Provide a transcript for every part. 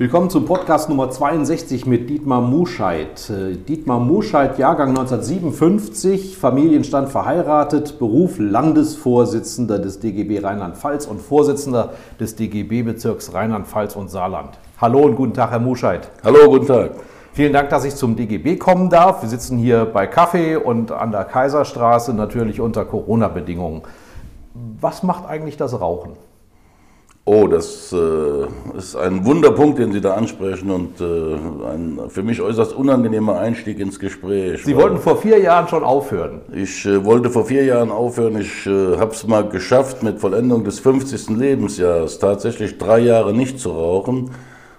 Willkommen zum Podcast Nummer 62 mit Dietmar Muscheid. Äh, Dietmar Muscheid, Jahrgang 1957, Familienstand verheiratet, Beruf Landesvorsitzender des DGB Rheinland-Pfalz und Vorsitzender des DGB-Bezirks Rheinland-Pfalz und Saarland. Hallo und guten Tag, Herr Muscheid. Hallo, guten Tag. Vielen Dank, dass ich zum DGB kommen darf. Wir sitzen hier bei Kaffee und an der Kaiserstraße, natürlich unter Corona-Bedingungen. Was macht eigentlich das Rauchen? Oh, das äh, ist ein Wunderpunkt, den Sie da ansprechen und äh, ein für mich äußerst unangenehmer Einstieg ins Gespräch. Sie wollten vor vier Jahren schon aufhören. Ich äh, wollte vor vier Jahren aufhören. Ich äh, habe es mal geschafft, mit Vollendung des 50. Lebensjahres tatsächlich drei Jahre nicht zu rauchen.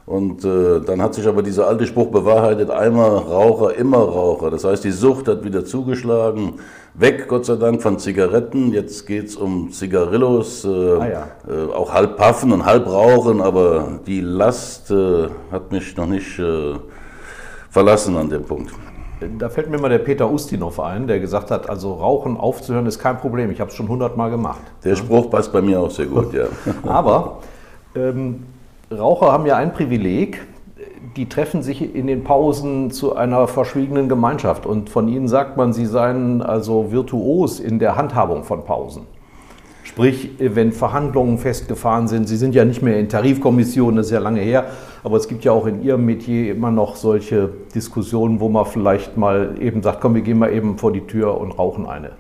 Und äh, dann hat sich aber dieser alte Spruch bewahrheitet, einmal Raucher, immer Raucher. Das heißt, die Sucht hat wieder zugeschlagen. Weg, Gott sei Dank, von Zigaretten. Jetzt geht's um Zigarillos, äh, ah, ja. äh, auch halb Paffen und halb Rauchen, aber die Last äh, hat mich noch nicht äh, verlassen an dem Punkt. Da fällt mir mal der Peter Ustinov ein, der gesagt hat, also Rauchen aufzuhören ist kein Problem. Ich habe es schon hundertmal gemacht. Der Spruch passt bei mir auch sehr gut, ja. aber ähm, Raucher haben ja ein Privileg, die treffen sich in den Pausen zu einer verschwiegenen Gemeinschaft und von ihnen sagt man, sie seien also virtuos in der Handhabung von Pausen. Sprich, wenn Verhandlungen festgefahren sind, Sie sind ja nicht mehr in Tarifkommissionen, das ist ja lange her, aber es gibt ja auch in Ihrem Metier immer noch solche Diskussionen, wo man vielleicht mal eben sagt, komm, wir gehen mal eben vor die Tür und rauchen eine.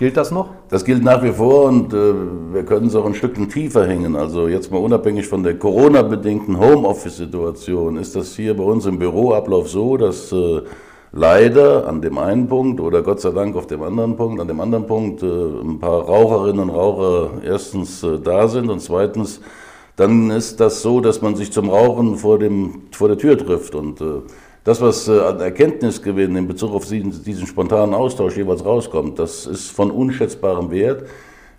Gilt das noch? Das gilt nach wie vor und äh, wir können es auch ein Stückchen tiefer hängen. Also jetzt mal unabhängig von der Corona-bedingten Homeoffice-Situation ist das hier bei uns im Büroablauf so, dass äh, leider an dem einen Punkt oder Gott sei Dank auf dem anderen Punkt, an dem anderen Punkt äh, ein paar Raucherinnen und Raucher erstens äh, da sind und zweitens dann ist das so, dass man sich zum Rauchen vor, dem, vor der Tür trifft und äh, das, was äh, an Erkenntnisgewinn in Bezug auf diesen, diesen spontanen Austausch jeweils rauskommt, das ist von unschätzbarem Wert.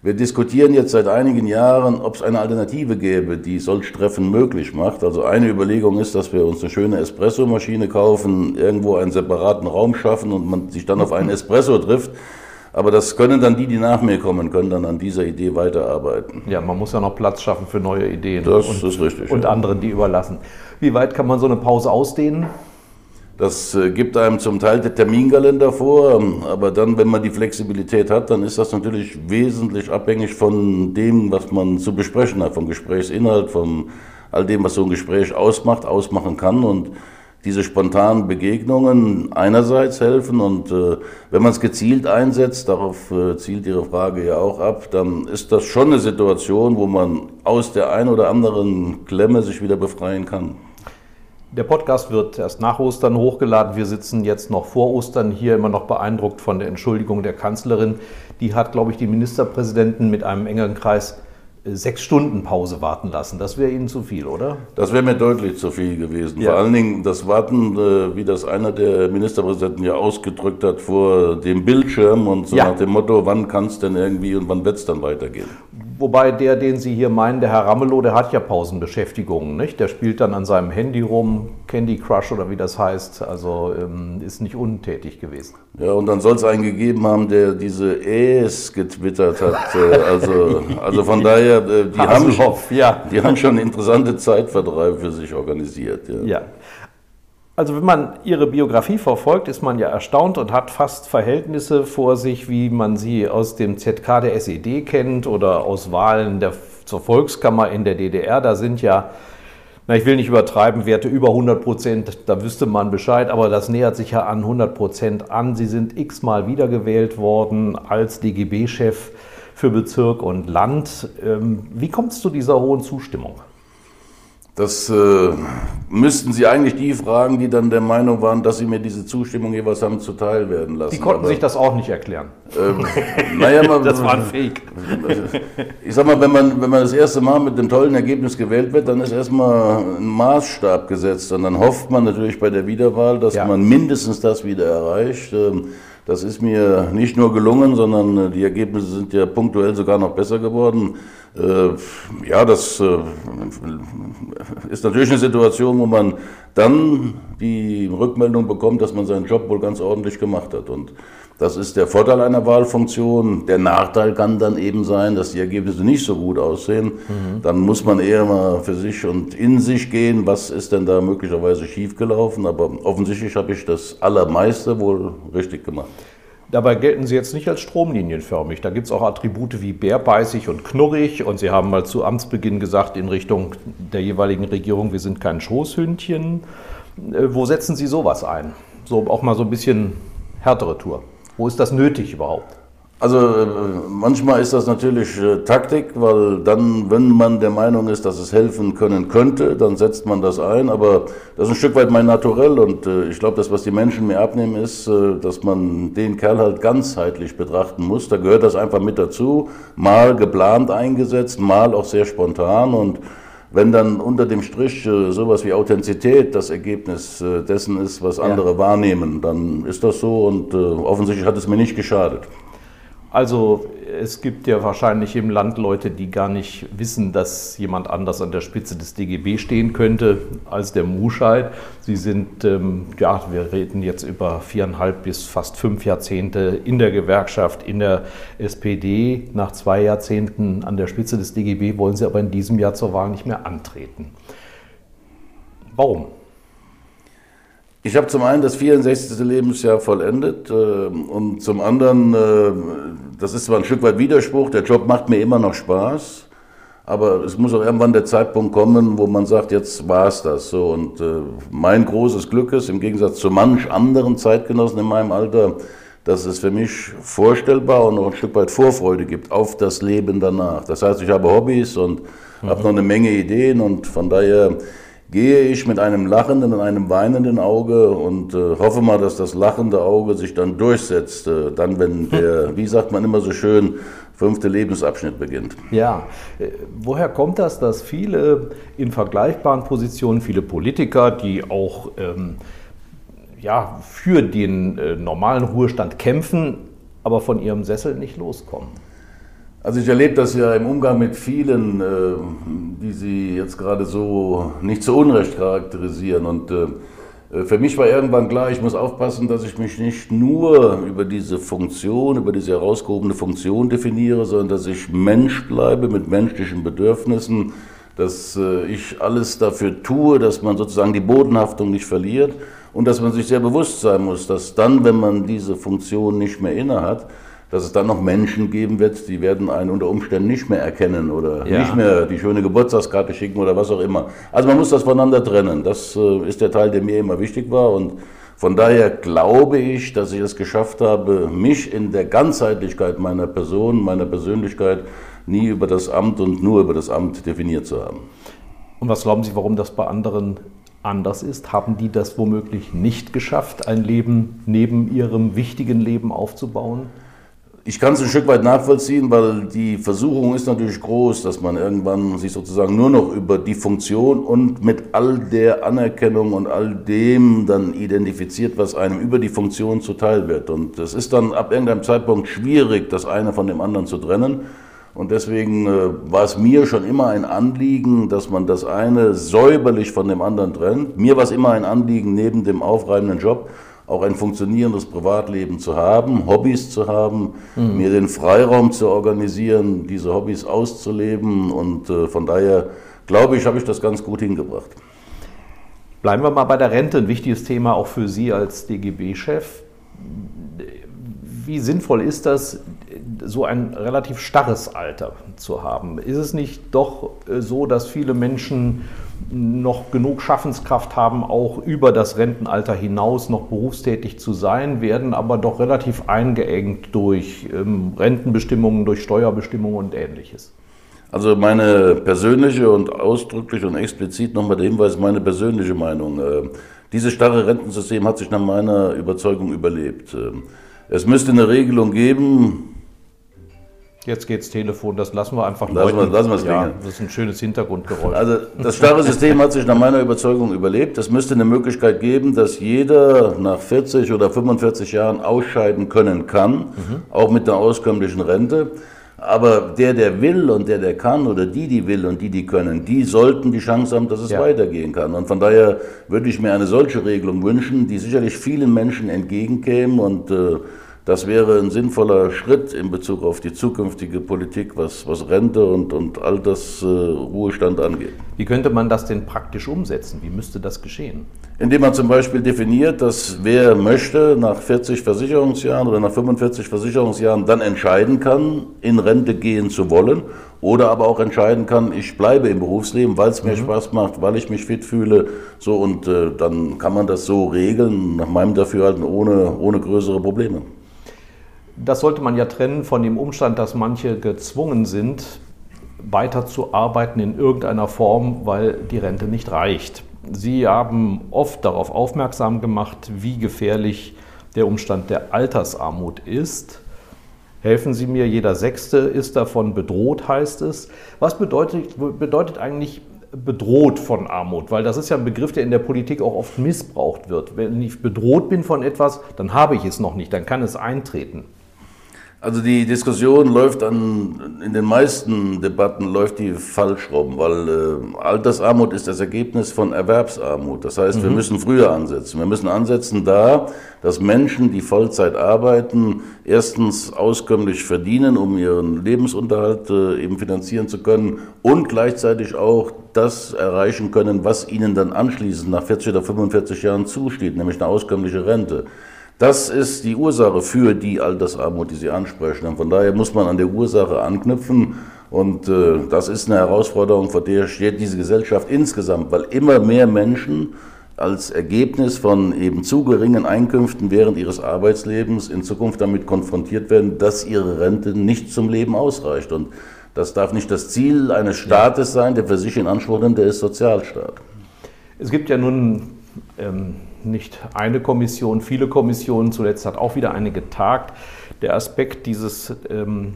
Wir diskutieren jetzt seit einigen Jahren, ob es eine Alternative gäbe, die solch Treffen möglich macht. Also eine Überlegung ist, dass wir uns eine schöne Espressomaschine kaufen, irgendwo einen separaten Raum schaffen und man sich dann auf einen Espresso trifft. Aber das können dann die, die nach mir kommen, können dann an dieser Idee weiterarbeiten. Ja, man muss ja noch Platz schaffen für neue Ideen. Das und, ist richtig. Und ja. anderen, die überlassen. Wie weit kann man so eine Pause ausdehnen? Das äh, gibt einem zum Teil der Terminkalender vor, ähm, aber dann, wenn man die Flexibilität hat, dann ist das natürlich wesentlich abhängig von dem, was man zu besprechen hat, vom Gesprächsinhalt, von all dem, was so ein Gespräch ausmacht, ausmachen kann und diese spontanen Begegnungen einerseits helfen und äh, wenn man es gezielt einsetzt, darauf äh, zielt Ihre Frage ja auch ab, dann ist das schon eine Situation, wo man aus der ein oder anderen Klemme sich wieder befreien kann. Der Podcast wird erst nach Ostern hochgeladen. Wir sitzen jetzt noch vor Ostern hier, immer noch beeindruckt von der Entschuldigung der Kanzlerin. Die hat, glaube ich, die Ministerpräsidenten mit einem engeren Kreis äh, sechs Stunden Pause warten lassen. Das wäre Ihnen zu viel, oder? Das wäre mir deutlich zu viel gewesen. Ja. Vor allen Dingen das Warten, äh, wie das einer der Ministerpräsidenten ja ausgedrückt hat, vor dem Bildschirm und so ja. nach dem Motto, wann kann es denn irgendwie und wann wird es dann weitergehen? Wobei der, den Sie hier meinen, der Herr Ramelow, der hat ja Pausenbeschäftigungen, nicht? Der spielt dann an seinem Handy rum, Candy Crush oder wie das heißt, also ähm, ist nicht untätig gewesen. Ja, und dann soll es einen gegeben haben, der diese Äs getwittert hat. Äh, also, also von daher, äh, die, haben, ja. die haben schon interessante Zeitvertreib für sich organisiert. Ja. ja. Also wenn man Ihre Biografie verfolgt, ist man ja erstaunt und hat fast Verhältnisse vor sich, wie man sie aus dem ZK der SED kennt oder aus Wahlen der, zur Volkskammer in der DDR. Da sind ja, na, ich will nicht übertreiben, Werte über 100 Prozent, da wüsste man Bescheid, aber das nähert sich ja an 100 Prozent an. Sie sind x-mal wiedergewählt worden als DGB-Chef. für Bezirk und Land. Ähm, wie kommt es zu dieser hohen Zustimmung? Das äh, müssten Sie eigentlich die fragen, die dann der Meinung waren, dass Sie mir diese Zustimmung jeweils haben zuteil werden lassen. Die konnten Aber, sich das auch nicht erklären. Ähm, naja, man, das war ein Fake. Ich sag mal, wenn man, wenn man das erste Mal mit dem tollen Ergebnis gewählt wird, dann ist erstmal ein Maßstab gesetzt. Und dann hofft man natürlich bei der Wiederwahl, dass ja. man mindestens das wieder erreicht. Ähm, das ist mir nicht nur gelungen, sondern äh, die Ergebnisse sind ja punktuell sogar noch besser geworden. Äh, ja, das äh, ist natürlich eine Situation, wo man dann die Rückmeldung bekommt, dass man seinen Job wohl ganz ordentlich gemacht hat. Und das ist der Vorteil einer Wahlfunktion. Der Nachteil kann dann eben sein, dass die Ergebnisse nicht so gut aussehen. Mhm. Dann muss man eher mal für sich und in sich gehen, was ist denn da möglicherweise schiefgelaufen. Aber offensichtlich habe ich das Allermeiste wohl richtig gemacht. Dabei gelten sie jetzt nicht als stromlinienförmig. Da gibt es auch Attribute wie bärbeißig und knurrig. Und Sie haben mal zu Amtsbeginn gesagt in Richtung der jeweiligen Regierung, wir sind kein Schoßhündchen. Äh, wo setzen Sie sowas ein? So auch mal so ein bisschen härtere Tour. Wo ist das nötig überhaupt? Also äh, manchmal ist das natürlich äh, Taktik, weil dann, wenn man der Meinung ist, dass es helfen können könnte, dann setzt man das ein. Aber das ist ein Stück weit mein Naturell und äh, ich glaube, das, was die Menschen mir abnehmen, ist, dass man den Kerl halt ganzheitlich betrachten muss. Da gehört das einfach mit dazu. Mal geplant eingesetzt, mal auch sehr spontan und wenn dann unter dem Strich sowas wie Authentizität das Ergebnis dessen ist, was andere ja. wahrnehmen, dann ist das so und offensichtlich hat es mir nicht geschadet. Also es gibt ja wahrscheinlich im Land Leute, die gar nicht wissen, dass jemand anders an der Spitze des DGB stehen könnte als der Muscheid. Sie sind, ähm, ja, wir reden jetzt über viereinhalb bis fast fünf Jahrzehnte in der Gewerkschaft, in der SPD. Nach zwei Jahrzehnten an der Spitze des DGB wollen Sie aber in diesem Jahr zur Wahl nicht mehr antreten. Warum? Ich habe zum einen das 64. Lebensjahr vollendet äh, und zum anderen, äh, das ist zwar ein Stück weit Widerspruch, der Job macht mir immer noch Spaß, aber es muss auch irgendwann der Zeitpunkt kommen, wo man sagt, jetzt war es das. So, und äh, mein großes Glück ist, im Gegensatz zu manch anderen Zeitgenossen in meinem Alter, dass es für mich vorstellbar und auch ein Stück weit Vorfreude gibt auf das Leben danach. Das heißt, ich habe Hobbys und mhm. habe noch eine Menge Ideen und von daher gehe ich mit einem lachenden und einem weinenden Auge und äh, hoffe mal, dass das lachende Auge sich dann durchsetzt, äh, dann wenn der, wie sagt man immer so schön, fünfte Lebensabschnitt beginnt. Ja, äh, woher kommt das, dass viele in vergleichbaren Positionen, viele Politiker, die auch ähm, ja, für den äh, normalen Ruhestand kämpfen, aber von ihrem Sessel nicht loskommen? Also ich erlebe das ja im Umgang mit vielen, äh, die Sie jetzt gerade so nicht zu Unrecht charakterisieren. Und äh, für mich war irgendwann klar, ich muss aufpassen, dass ich mich nicht nur über diese Funktion, über diese herausgehobene Funktion definiere, sondern dass ich Mensch bleibe mit menschlichen Bedürfnissen, dass äh, ich alles dafür tue, dass man sozusagen die Bodenhaftung nicht verliert und dass man sich sehr bewusst sein muss, dass dann, wenn man diese Funktion nicht mehr innehat, dass es dann noch Menschen geben wird, die werden einen unter Umständen nicht mehr erkennen oder ja. nicht mehr die schöne Geburtstagskarte schicken oder was auch immer. Also man muss das voneinander trennen. Das äh, ist der Teil, der mir immer wichtig war und von daher glaube ich, dass ich es geschafft habe, mich in der Ganzheitlichkeit meiner Person, meiner Persönlichkeit nie über das Amt und nur über das Amt definiert zu haben. Und was glauben Sie, warum das bei anderen anders ist? Haben die das womöglich nicht geschafft, ein Leben neben ihrem wichtigen Leben aufzubauen? Ich kann es ein Stück weit nachvollziehen, weil die Versuchung ist natürlich groß, dass man irgendwann sich sozusagen nur noch über die Funktion und mit all der Anerkennung und all dem dann identifiziert, was einem über die Funktion zuteil wird. Und es ist dann ab irgendeinem Zeitpunkt schwierig, das eine von dem anderen zu trennen. Und deswegen äh, war es mir schon immer ein Anliegen, dass man das eine säuberlich von dem anderen trennt. Mir war es immer ein Anliegen, neben dem aufreibenden Job auch ein funktionierendes Privatleben zu haben, Hobbys zu haben, mhm. mir den Freiraum zu organisieren, diese Hobbys auszuleben. Und äh, von daher glaube ich, habe ich das ganz gut hingebracht. Bleiben wir mal bei der Rente, ein wichtiges Thema auch für Sie als DGB-Chef. Wie sinnvoll ist das, so ein relativ starres Alter zu haben? Ist es nicht doch äh, so, dass viele Menschen noch genug Schaffenskraft haben, auch über das Rentenalter hinaus noch berufstätig zu sein, werden aber doch relativ eingeengt durch ähm, Rentenbestimmungen, durch Steuerbestimmungen und ähnliches. Also meine persönliche und ausdrücklich und explizit nochmal der Hinweis, meine persönliche Meinung. Äh, dieses starre Rentensystem hat sich nach meiner Überzeugung überlebt. Äh, es müsste eine Regelung geben, Jetzt geht's Telefon, das lassen wir einfach lassen wir, lassen wir es ja, Das ist ein schönes Hintergrundgeräusch. Also das starre System hat sich nach meiner Überzeugung überlebt. Es müsste eine Möglichkeit geben, dass jeder nach 40 oder 45 Jahren ausscheiden können kann, mhm. auch mit einer auskömmlichen Rente. Aber der, der will und der, der kann oder die, die will und die, die können, die sollten die Chance haben, dass es ja. weitergehen kann. Und von daher würde ich mir eine solche Regelung wünschen, die sicherlich vielen Menschen entgegenkäme und äh, das wäre ein sinnvoller Schritt in Bezug auf die zukünftige Politik, was, was Rente und, und Altersruhestand äh, angeht. Wie könnte man das denn praktisch umsetzen? Wie müsste das geschehen? Indem man zum Beispiel definiert, dass wer möchte, nach 40 Versicherungsjahren oder nach 45 Versicherungsjahren dann entscheiden kann, in Rente gehen zu wollen oder aber auch entscheiden kann, ich bleibe im Berufsleben, weil es mir mhm. Spaß macht, weil ich mich fit fühle. So und äh, dann kann man das so regeln, nach meinem Dafürhalten, ohne, ohne größere Probleme. Das sollte man ja trennen von dem Umstand, dass manche gezwungen sind, weiterzuarbeiten in irgendeiner Form, weil die Rente nicht reicht. Sie haben oft darauf aufmerksam gemacht, wie gefährlich der Umstand der Altersarmut ist. Helfen Sie mir, jeder Sechste ist davon bedroht, heißt es. Was bedeutet, bedeutet eigentlich bedroht von Armut? Weil das ist ja ein Begriff, der in der Politik auch oft missbraucht wird. Wenn ich bedroht bin von etwas, dann habe ich es noch nicht, dann kann es eintreten. Also die Diskussion läuft an, in den meisten Debatten läuft die falsch rum, weil äh, Altersarmut ist das Ergebnis von Erwerbsarmut. Das heißt, mhm. wir müssen früher ansetzen. Wir müssen ansetzen da, dass Menschen, die Vollzeit arbeiten, erstens auskömmlich verdienen, um ihren Lebensunterhalt äh, eben finanzieren zu können und gleichzeitig auch das erreichen können, was ihnen dann anschließend nach 40 oder 45 Jahren zusteht, nämlich eine auskömmliche Rente. Das ist die Ursache für die Altersarmut, die Sie ansprechen. Und von daher muss man an der Ursache anknüpfen. Und äh, das ist eine Herausforderung, vor der steht diese Gesellschaft insgesamt, weil immer mehr Menschen als Ergebnis von eben zu geringen Einkünften während ihres Arbeitslebens in Zukunft damit konfrontiert werden, dass ihre Rente nicht zum Leben ausreicht. Und das darf nicht das Ziel eines Staates sein, der für sich in Anspruch nimmt, der ist Sozialstaat. Es gibt ja nun ähm nicht eine Kommission, viele Kommissionen. Zuletzt hat auch wieder eine getagt. Der Aspekt dieses ähm,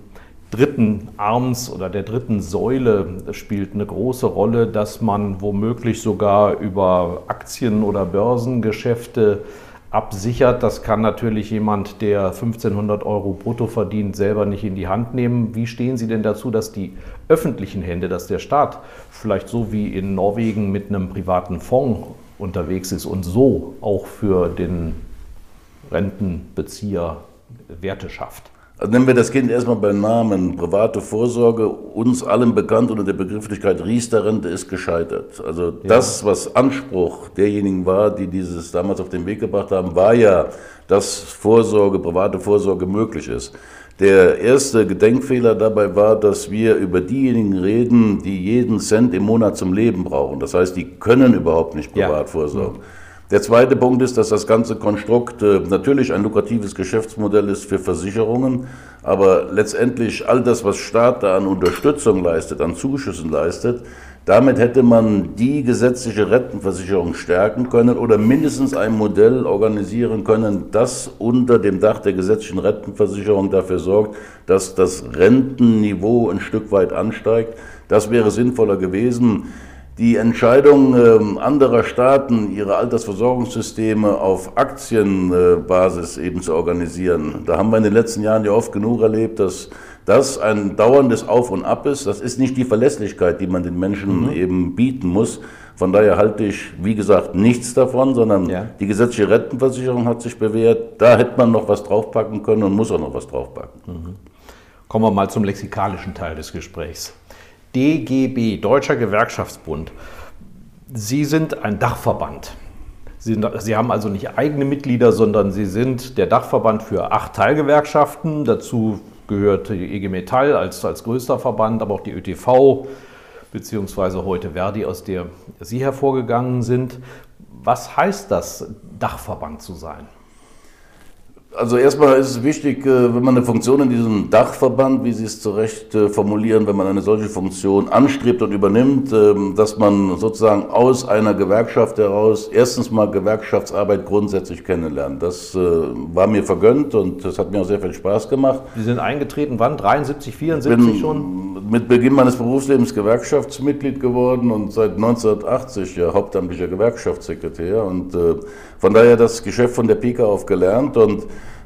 dritten Arms oder der dritten Säule spielt eine große Rolle, dass man womöglich sogar über Aktien- oder Börsengeschäfte absichert. Das kann natürlich jemand, der 1500 Euro brutto verdient, selber nicht in die Hand nehmen. Wie stehen Sie denn dazu, dass die öffentlichen Hände, dass der Staat vielleicht so wie in Norwegen mit einem privaten Fonds unterwegs ist und so auch für den Rentenbezieher Werte schafft. Also nennen wir das Kind erstmal beim Namen. Private Vorsorge, uns allen bekannt unter der Begrifflichkeit Riester-Rente, ist gescheitert. Also ja. das, was Anspruch derjenigen war, die dieses damals auf den Weg gebracht haben, war ja, dass Vorsorge, private Vorsorge möglich ist. Der erste Gedenkfehler dabei war, dass wir über diejenigen reden, die jeden Cent im Monat zum Leben brauchen. Das heißt, die können überhaupt nicht privat ja. vorsorgen. Der zweite Punkt ist, dass das ganze Konstrukt äh, natürlich ein lukratives Geschäftsmodell ist für Versicherungen, aber letztendlich all das, was Staat da an Unterstützung leistet, an Zuschüssen leistet, damit hätte man die gesetzliche Rentenversicherung stärken können oder mindestens ein Modell organisieren können, das unter dem Dach der gesetzlichen Rentenversicherung dafür sorgt, dass das Rentenniveau ein Stück weit ansteigt. Das wäre sinnvoller gewesen. Die Entscheidung äh, anderer Staaten, ihre Altersversorgungssysteme auf Aktienbasis eben zu organisieren, da haben wir in den letzten Jahren ja oft genug erlebt, dass das ein dauerndes Auf und Ab ist. Das ist nicht die Verlässlichkeit, die man den Menschen mhm. eben bieten muss. Von daher halte ich, wie gesagt, nichts davon, sondern ja. die gesetzliche Rentenversicherung hat sich bewährt. Da hätte man noch was draufpacken können und muss auch noch was draufpacken. Mhm. Kommen wir mal zum lexikalischen Teil des Gesprächs. DGB, Deutscher Gewerkschaftsbund. Sie sind ein Dachverband. Sie, Sie, haben also nicht eigene Mitglieder, sondern Sie sind der Dachverband für acht Teilgewerkschaften. Dazu gehört die EG Metall als, als größter Verband, aber auch die ÖTV, beziehungsweise heute Verdi, aus der Sie hervorgegangen sind. Was heißt das, Dachverband zu sein? Also erstmal ist es wichtig, äh, wenn man eine Funktion in diesem Dachverband, wie Sie es zu Recht äh, formulieren, wenn man eine solche Funktion anstrebt und übernimmt, ähm, dass man sozusagen aus einer Gewerkschaft heraus erstens mal Gewerkschaftsarbeit grundsätzlich kennenlernt. Das äh, war mir vergönnt und das hat mir auch sehr viel Spaß gemacht. Sie sind eingetreten, wann? 73, 74 bin schon? Mit Beginn meines Berufslebens Gewerkschaftsmitglied geworden und seit 1980 ja hauptamtlicher Gewerkschaftssekretär und von daher das Geschäft von der Pika auf gelernt und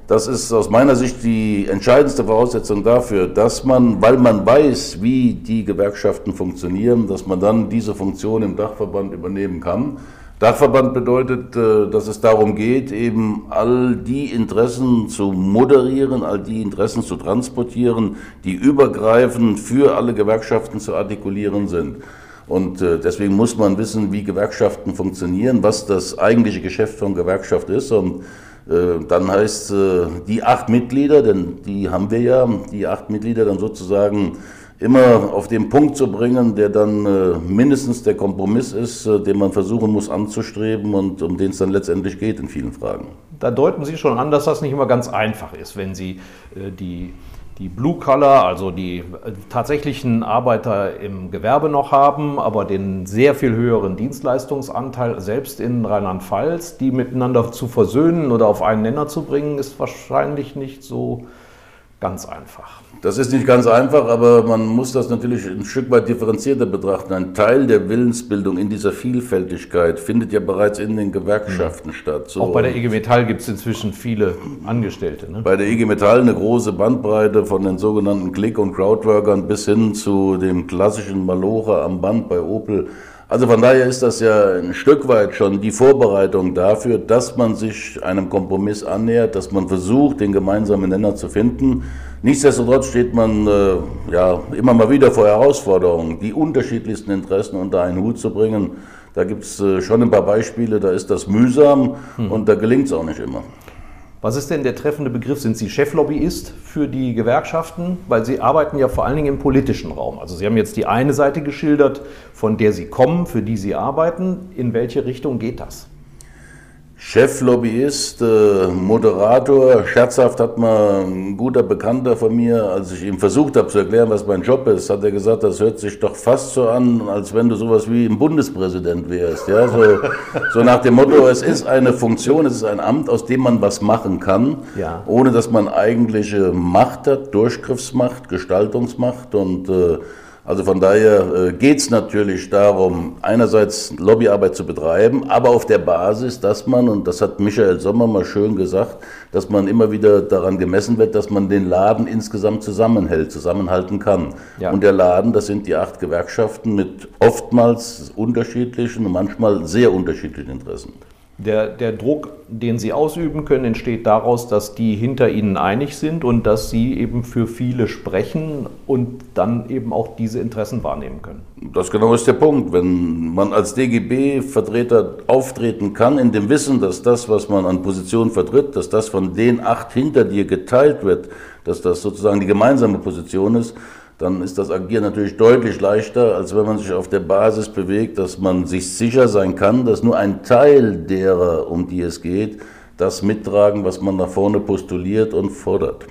das ist aus meiner Sicht die entscheidendste Voraussetzung dafür, dass man, weil man weiß, wie die Gewerkschaften funktionieren, dass man dann diese Funktion im Dachverband übernehmen kann. Dachverband bedeutet, äh, dass es darum geht, eben all die Interessen zu moderieren, all die Interessen zu transportieren, die übergreifend für alle Gewerkschaften zu artikulieren sind. Und äh, deswegen muss man wissen, wie Gewerkschaften funktionieren, was das eigentliche Geschäft von Gewerkschaft ist. Und dann heißt äh, die acht Mitglieder, denn die haben wir ja, die acht Mitglieder dann sozusagen immer auf den Punkt zu bringen, der dann äh, mindestens der Kompromiss ist, den man versuchen muss anzustreben und um den es dann letztendlich geht in vielen Fragen. Da deuten Sie schon an, dass das nicht immer ganz einfach ist, wenn Sie die die Blue Collar, also die äh, tatsächlichen Arbeiter im Gewerbe noch haben, aber den sehr viel höheren Dienstleistungsanteil selbst in Rheinland-Pfalz, die miteinander zu versöhnen oder auf einen Nenner zu bringen, ist wahrscheinlich nicht so ganz einfach. Das ist nicht ganz einfach, aber man muss das natürlich ein Stück weit differenzierter betrachten. Ein Teil der Willensbildung in dieser Vielfältigkeit findet ja bereits in den Gewerkschaften mhm. statt. So Auch bei der IG Metall gibt es inzwischen viele Angestellte. Ne? Bei der IG Metall eine große Bandbreite von den sogenannten Click- und Crowdworkern bis hin zu dem klassischen Malocher am Band bei Opel. Also von daher ist das ja ein Stück weit schon die Vorbereitung dafür, dass man sich einem Kompromiss annähert, dass man versucht, den gemeinsamen Nenner zu finden. Nichtsdestotrotz steht man äh, ja immer mal wieder vor Herausforderungen, die unterschiedlichsten Interessen unter einen Hut zu bringen. Da gibt es äh, schon ein paar Beispiele, da ist das mühsam hm. und da gelingt es auch nicht immer. Was ist denn der treffende Begriff? Sind Sie Cheflobbyist für die Gewerkschaften? Weil Sie arbeiten ja vor allen Dingen im politischen Raum. Also Sie haben jetzt die eine Seite geschildert, von der Sie kommen, für die Sie arbeiten. In welche Richtung geht das? Cheflobbyist, äh, Moderator, scherzhaft hat mal ein guter Bekannter von mir, als ich ihm versucht habe zu erklären, was mein Job ist, hat er gesagt, das hört sich doch fast so an, als wenn du sowas wie ein Bundespräsident wärst. Ja, so, so nach dem Motto, es ist eine Funktion, es ist ein Amt, aus dem man was machen kann, ja. ohne dass man eigentliche Macht hat, Durchgriffsmacht, Gestaltungsmacht und äh, also von daher äh, geht es natürlich darum, einerseits Lobbyarbeit zu betreiben, aber auf der Basis, dass man, und das hat Michael Sommer mal schön gesagt, dass man immer wieder daran gemessen wird, dass man den Laden insgesamt zusammenhält, zusammenhalten kann. Ja. Und der Laden, das sind die acht Gewerkschaften mit oftmals unterschiedlichen und manchmal sehr unterschiedlichen Interessen. Der, der Druck, den Sie ausüben können, entsteht daraus, dass die hinter Ihnen einig sind und dass Sie eben für viele sprechen und dann eben auch diese Interessen wahrnehmen können. Das genau ist der Punkt. Wenn man als DGB-Vertreter auftreten kann, in dem Wissen, dass das, was man an Position vertritt, dass das von den acht hinter dir geteilt wird, dass das sozusagen die gemeinsame Position ist, dann ist das Agieren natürlich deutlich leichter, als wenn man sich auf der Basis bewegt, dass man sich sicher sein kann, dass nur ein Teil derer, um die es geht, das mittragen, was man nach vorne postuliert und fordert.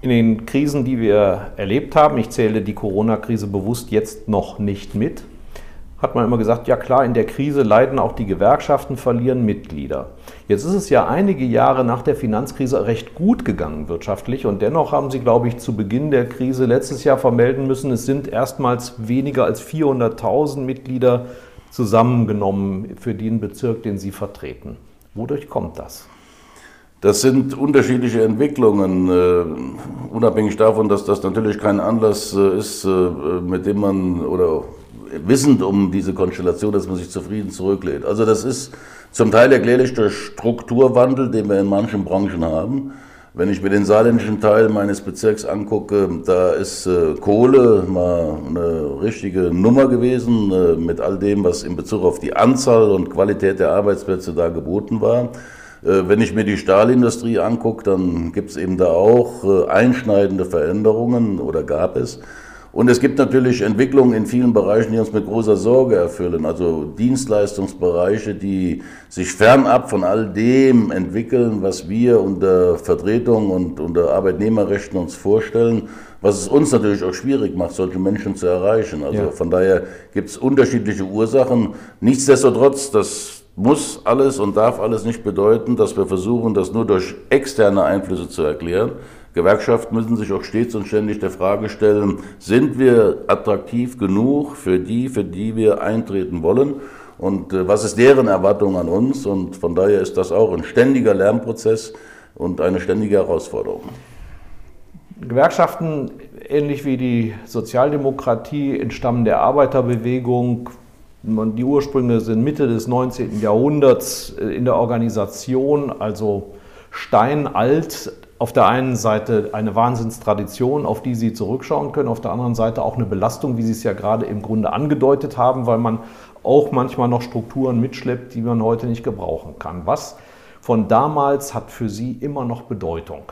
In den Krisen, die wir erlebt haben, ich zähle die Corona-Krise bewusst jetzt noch nicht mit, hat man immer gesagt, ja klar, in der Krise leiden auch die Gewerkschaften, verlieren Mitglieder. Jetzt ist es ja einige Jahre nach der Finanzkrise recht gut gegangen wirtschaftlich und dennoch haben Sie, glaube ich, zu Beginn der Krise letztes Jahr vermelden müssen, es sind erstmals weniger als 400.000 Mitglieder zusammengenommen für den Bezirk, den Sie vertreten. Wodurch kommt das? Das sind unterschiedliche Entwicklungen, uh, unabhängig davon, dass das natürlich kein Anlass uh, ist, uh, mit dem man oder wissend um diese Konstellation, dass man sich zufrieden zurücklädt. Also das ist zum Teil erklärlich durch Strukturwandel, den wir in manchen Branchen haben. Wenn ich mir den saarländischen Teil meines Bezirks angucke, da ist äh, Kohle mal eine richtige Nummer gewesen äh, mit all dem, was in Bezug auf die Anzahl und Qualität der Arbeitsplätze da geboten war. Äh, wenn ich mir die Stahlindustrie angucke, dann gibt es eben da auch äh, einschneidende Veränderungen oder gab es. Und es gibt natürlich Entwicklungen in vielen Bereichen, die uns mit großer Sorge erfüllen. Also Dienstleistungsbereiche, die sich fernab von all dem entwickeln, was wir unter Vertretung und unter Arbeitnehmerrechten uns vorstellen, was es uns natürlich auch schwierig macht, solche Menschen zu erreichen. Also ja. von daher gibt es unterschiedliche Ursachen. Nichtsdestotrotz, das muss alles und darf alles nicht bedeuten, dass wir versuchen, das nur durch externe Einflüsse zu erklären. Gewerkschaften müssen sich auch stets und ständig der Frage stellen, sind wir attraktiv genug für die, für die wir eintreten wollen? Und äh, was ist deren Erwartung an uns? Und von daher ist das auch ein ständiger Lernprozess und eine ständige Herausforderung. Gewerkschaften, ähnlich wie die Sozialdemokratie, entstammen der Arbeiterbewegung. Die Ursprünge sind Mitte des 19. Jahrhunderts äh, in der Organisation, also steinalt auf der einen Seite eine Wahnsinnstradition, auf die Sie zurückschauen können, auf der anderen Seite auch eine Belastung, wie Sie es ja gerade im Grunde angedeutet haben, weil man auch manchmal noch Strukturen mitschleppt, die man heute nicht gebrauchen kann. Was von damals hat für Sie immer noch Bedeutung?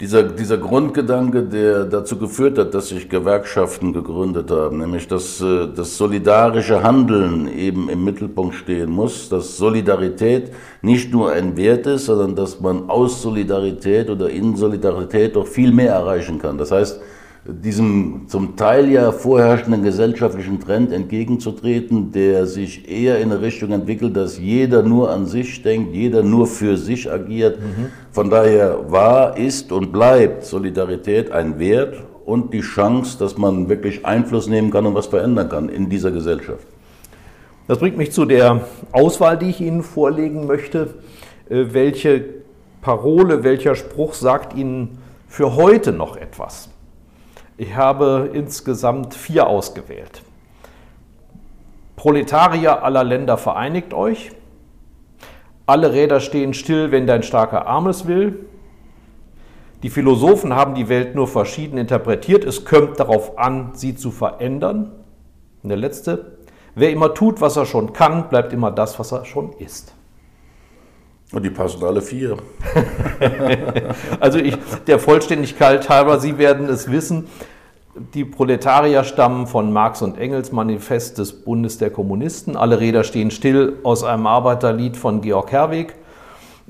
Dieser, dieser Grundgedanke, der dazu geführt hat, dass sich Gewerkschaften gegründet haben, nämlich dass äh, das solidarische Handeln eben im Mittelpunkt stehen muss, dass Solidarität nicht nur ein Wert ist, sondern dass man aus Solidarität oder in Solidarität doch viel mehr erreichen kann. Das heißt, diesem zum Teil ja vorherrschenden gesellschaftlichen Trend entgegenzutreten, der sich eher in eine Richtung entwickelt, dass jeder nur an sich denkt, jeder nur für sich agiert. Mhm. Von daher war, ist und bleibt Solidarität ein Wert und die Chance, dass man wirklich Einfluss nehmen kann und was verändern kann in dieser Gesellschaft. Das bringt mich zu der Auswahl, die ich Ihnen vorlegen möchte. Äh, welche Parole, welcher Spruch sagt Ihnen für heute noch etwas? Ich habe insgesamt vier ausgewählt. Proletarier aller Länder vereinigt euch. Alle Räder stehen still, wenn dein starker Arm es will. Die Philosophen haben die Welt nur verschieden interpretiert. Es kommt darauf an, sie zu verändern. Und der letzte. Wer immer tut, was er schon kann, bleibt immer das, was er schon ist. Und die passen alle vier. also ich, der Vollständigkeit halber, Sie werden es wissen, die Proletarier stammen von Marx und Engels Manifest des Bundes der Kommunisten. Alle Räder stehen still aus einem Arbeiterlied von Georg Herweg.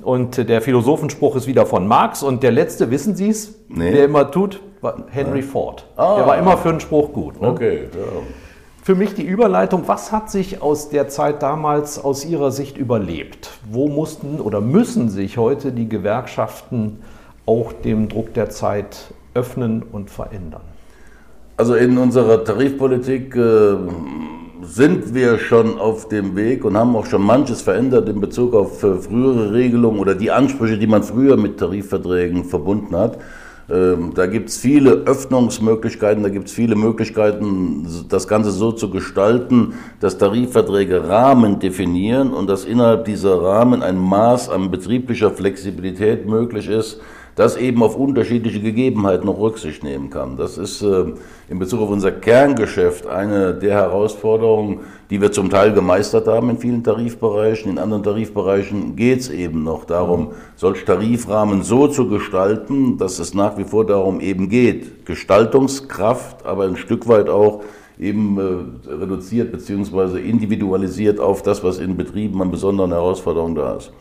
Und der Philosophenspruch ist wieder von Marx. Und der letzte, wissen Sie es, nee. der immer tut, war Henry Ford. Ah. Der war immer für einen Spruch gut. Ne? Okay, ja für mich die Überleitung, was hat sich aus der Zeit damals aus Ihrer Sicht überlebt? Wo mussten oder müssen sich heute die Gewerkschaften auch dem Druck der Zeit öffnen und verändern? Also in unserer Tarifpolitik äh, sind wir schon auf dem Weg und haben auch schon manches verändert in Bezug auf äh, frühere Regelungen oder die Ansprüche, die man früher mit Tarifverträgen verbunden hat. Ähm, da gibt es viele Öffnungsmöglichkeiten, da gibt es viele Möglichkeiten, das Ganze so zu gestalten, dass Tarifverträge Rahmen definieren und dass innerhalb dieser Rahmen ein Maß an betrieblicher Flexibilität möglich ist, das eben auf unterschiedliche Gegebenheiten noch Rücksicht nehmen kann. Das ist äh, in Bezug auf unser Kerngeschäft eine der Herausforderungen, die wir zum Teil gemeistert haben in vielen Tarifbereichen. In anderen Tarifbereichen geht es eben noch darum, solch Tarifrahmen so zu gestalten, dass es nach wie vor darum eben geht, Gestaltungskraft, aber ein Stück weit auch eben äh, reduziert bzw. individualisiert auf das, was in Betrieben an besonderen Herausforderungen da ist.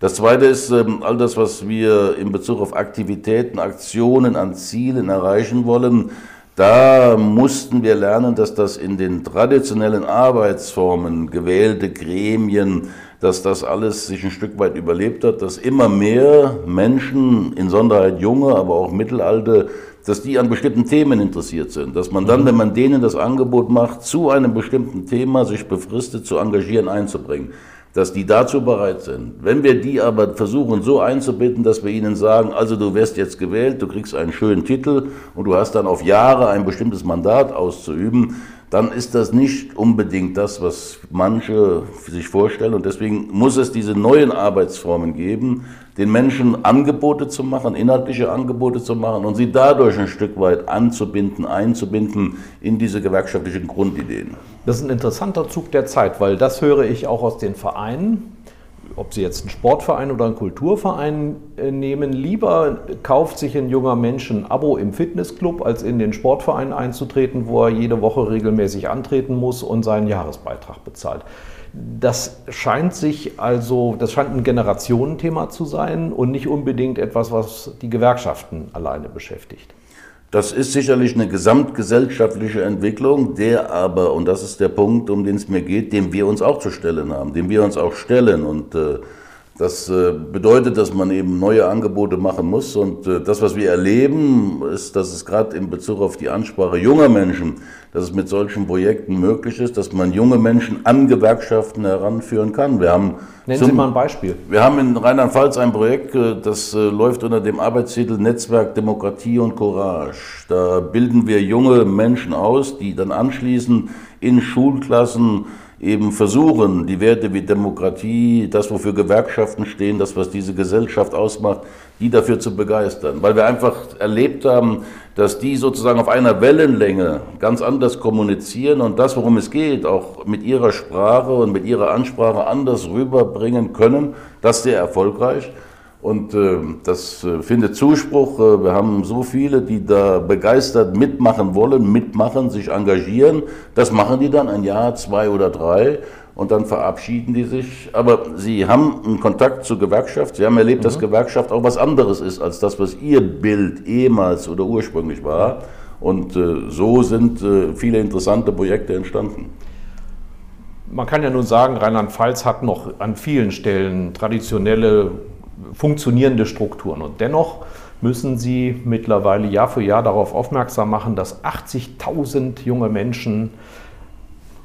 Das Zweite ist ähm, all das, was wir in Bezug auf Aktivitäten, Aktionen an Zielen erreichen wollen. Da mussten wir lernen, dass das in den traditionellen Arbeitsformen, gewählte Gremien, dass das alles sich ein Stück weit überlebt hat, dass immer mehr Menschen, insonderheit junge, aber auch mittelalte, dass die an bestimmten Themen interessiert sind. Dass man dann, mhm. wenn man denen das Angebot macht, zu einem bestimmten Thema sich befristet zu engagieren, einzubringen dass die dazu bereit sind. Wenn wir die aber versuchen so einzubinden, dass wir ihnen sagen, also du wirst jetzt gewählt, du kriegst einen schönen Titel und du hast dann auf Jahre ein bestimmtes Mandat auszuüben, dann ist das nicht unbedingt das, was manche sich vorstellen. Und deswegen muss es diese neuen Arbeitsformen geben, den Menschen Angebote zu machen, inhaltliche Angebote zu machen und sie dadurch ein Stück weit anzubinden, einzubinden in diese gewerkschaftlichen Grundideen. Das ist ein interessanter Zug der Zeit, weil das höre ich auch aus den Vereinen. ob Sie jetzt einen Sportverein oder einen Kulturverein äh, nehmen, lieber kauft sich ein junger Mensch ein Abo im Fitnessclub, als in den Sportverein einzutreten, wo er jede Woche regelmäßig antreten muss und seinen Jahresbeitrag bezahlt. Das scheint sich also, das scheint ein Generationenthema zu sein und nicht unbedingt etwas, was die Gewerkschaften alleine beschäftigt. Das ist sicherlich eine gesamtgesellschaftliche Entwicklung, der aber, und das ist der Punkt, um den es mir geht, dem wir uns auch zu stellen haben, dem wir uns auch stellen. Und äh, das äh, bedeutet, dass man eben neue Angebote machen muss. Und äh, das, was wir erleben, ist, dass es gerade in Bezug auf die Ansprache junger Menschen dass es mit solchen Projekten möglich ist, dass man junge Menschen an Gewerkschaften heranführen kann. Wir haben Nennen zum, Sie mal ein Beispiel. Wir haben in Rheinland-Pfalz ein Projekt, äh, das läuft unter dem Arbeitstitel Netzwerk Demokratie und Courage. Da bilden wir junge Menschen aus, die dann anschließend in Schulklassen eben versuchen, die Werte wie Demokratie, das, wofür Gewerkschaften stehen, das, was diese Gesellschaft ausmacht, die dafür zu begeistern. Weil wir einfach erlebt haben, dass die sozusagen auf einer Wellenlänge ganz anders kommunizieren und das, worum es geht, auch mit ihrer Sprache und mit ihrer Ansprache anders rüberbringen können. Das sehr erfolgreich. Und äh, das findet Zuspruch. Äh, wir haben so viele, die da begeistert mitmachen wollen, mitmachen, sich engagieren. Das machen die dann ein Jahr, zwei oder drei und dann verabschieden die sich. Aber sie haben einen Kontakt zur Gewerkschaft. Sie haben erlebt, mhm. dass Gewerkschaft auch was anderes ist als das, was ihr Bild ehemals oder ursprünglich war. Und äh, so sind äh, viele interessante Projekte entstanden. Man kann ja nun sagen, Rheinland-Pfalz hat noch an vielen Stellen traditionelle, funktionierende Strukturen. Und dennoch müssen Sie mittlerweile Jahr für Jahr darauf aufmerksam machen, dass 80.000 junge Menschen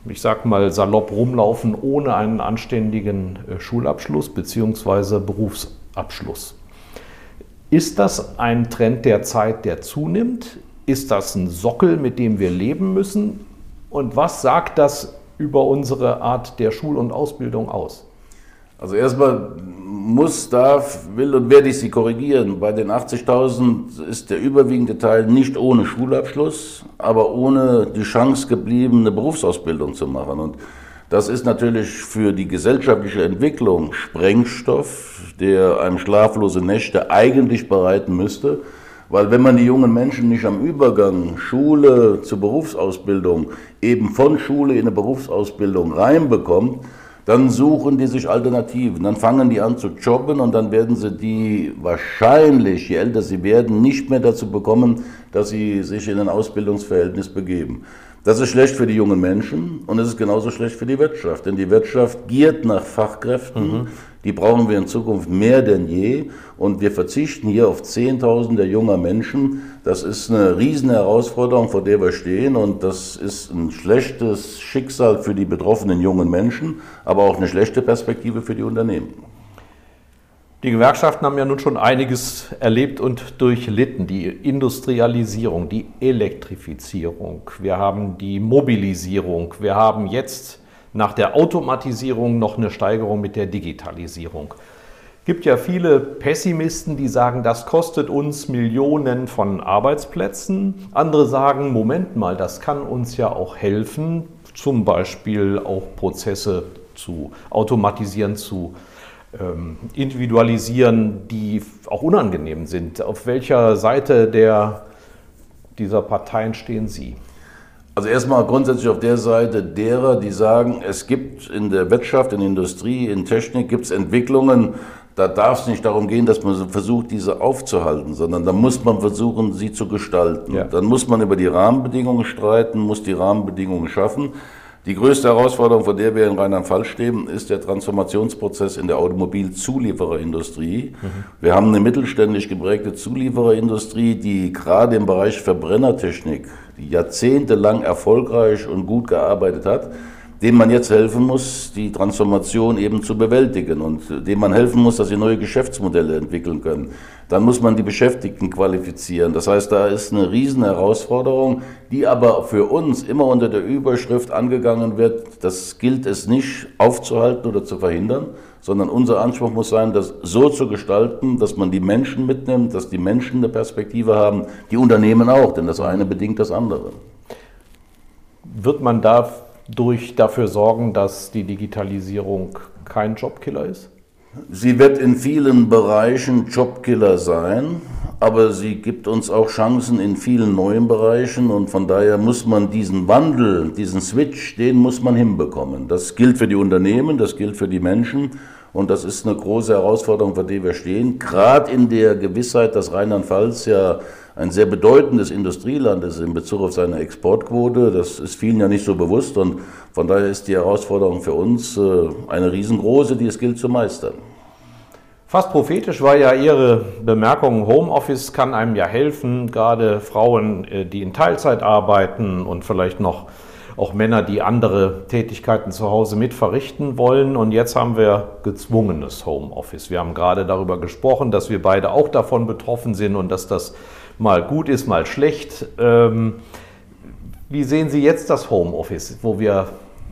ich sag mal, salopp rumlaufen ohne einen anständigen äh, Schulabschluss bzw. Berufsabschluss. Ist das ein Trend der Zeit, der zunimmt? Ist das ein Sockel, mit dem wir leben müssen? Und was sagt das über unsere Art der Schul- und Ausbildung aus? Also erstmal muss, darf, will und werde ich Sie korrigieren. Bei den 80.000 ist der überwiegende Teil nicht ohne Schulabschluss, aber ohne die Chance geblieben, eine Berufsausbildung zu machen. Und das ist natürlich für die gesellschaftliche Entwicklung Sprengstoff, der einem schlaflose Nächte eigentlich bereiten müsste. Weil wenn man die jungen Menschen nicht am Übergang Schule zur Berufsausbildung eben von Schule in eine Berufsausbildung reinbekommt, dann suchen die sich Alternativen, dann fangen die an zu jobben und dann werden sie die wahrscheinlich, je älter sie werden, nicht mehr dazu bekommen, dass sie sich in ein Ausbildungsverhältnis begeben. Das ist schlecht für die jungen Menschen und es ist genauso schlecht für die Wirtschaft, denn die Wirtschaft giert nach Fachkräften. Mhm. Die brauchen wir in Zukunft mehr denn je und wir verzichten hier auf Zehntausende junger Menschen. Das ist eine riesen Herausforderung, vor der wir stehen und das ist ein schlechtes Schicksal für die betroffenen jungen Menschen, aber auch eine schlechte Perspektive für die Unternehmen. Die Gewerkschaften haben ja nun schon einiges erlebt und durchlitten. Die Industrialisierung, die Elektrifizierung, wir haben die Mobilisierung, wir haben jetzt nach der Automatisierung noch eine Steigerung mit der Digitalisierung. Es gibt ja viele Pessimisten, die sagen, das kostet uns Millionen von Arbeitsplätzen. Andere sagen, Moment mal, das kann uns ja auch helfen, zum Beispiel auch Prozesse zu automatisieren, zu ähm, individualisieren, die auch unangenehm sind. Auf welcher Seite der, dieser Parteien stehen Sie? Also erstmal grundsätzlich auf der Seite derer, die sagen, es gibt in der Wirtschaft, in der Industrie, in Technik, gibt es Entwicklungen, da darf es nicht darum gehen, dass man versucht, diese aufzuhalten, sondern da muss man versuchen, sie zu gestalten. Ja. Dann muss man über die Rahmenbedingungen streiten, muss die Rahmenbedingungen schaffen. Die größte Herausforderung, vor der wir in Rheinland-Pfalz stehen, ist der Transformationsprozess in der Automobilzuliefererindustrie. Mhm. Wir haben eine mittelständisch geprägte Zuliefererindustrie, die gerade im Bereich Verbrennertechnik jahrzehntelang erfolgreich und gut gearbeitet hat dem man jetzt helfen muss, die Transformation eben zu bewältigen und dem man helfen muss, dass sie neue Geschäftsmodelle entwickeln können. Dann muss man die Beschäftigten qualifizieren. Das heißt, da ist eine riesen Herausforderung, die aber für uns immer unter der Überschrift angegangen wird, das gilt es nicht aufzuhalten oder zu verhindern, sondern unser Anspruch muss sein, das so zu gestalten, dass man die Menschen mitnimmt, dass die Menschen eine Perspektive haben, die Unternehmen auch, denn das eine bedingt das andere. Wird man da durch dafür sorgen, dass die Digitalisierung kein Jobkiller ist? Sie wird in vielen Bereichen Jobkiller sein, aber sie gibt uns auch Chancen in vielen neuen Bereichen und von daher muss man diesen Wandel, diesen Switch, den muss man hinbekommen. Das gilt für die Unternehmen, das gilt für die Menschen und das ist eine große Herausforderung, vor der wir stehen, gerade in der Gewissheit, dass Rheinland-Pfalz ja ein sehr bedeutendes Industrieland ist in Bezug auf seine Exportquote. Das ist vielen ja nicht so bewusst und von daher ist die Herausforderung für uns äh, eine riesengroße, die es gilt zu meistern. Fast prophetisch war ja Ihre Bemerkung, Homeoffice kann einem ja helfen, gerade Frauen, äh, die in Teilzeit arbeiten und vielleicht noch auch Männer, die andere Tätigkeiten zu Hause mit verrichten wollen. Und jetzt haben wir gezwungenes Homeoffice. Wir haben gerade darüber gesprochen, dass wir beide auch davon betroffen sind und dass das mal gut ist, mal schlecht. Ähm, wie sehen Sie jetzt das Homeoffice, wo wir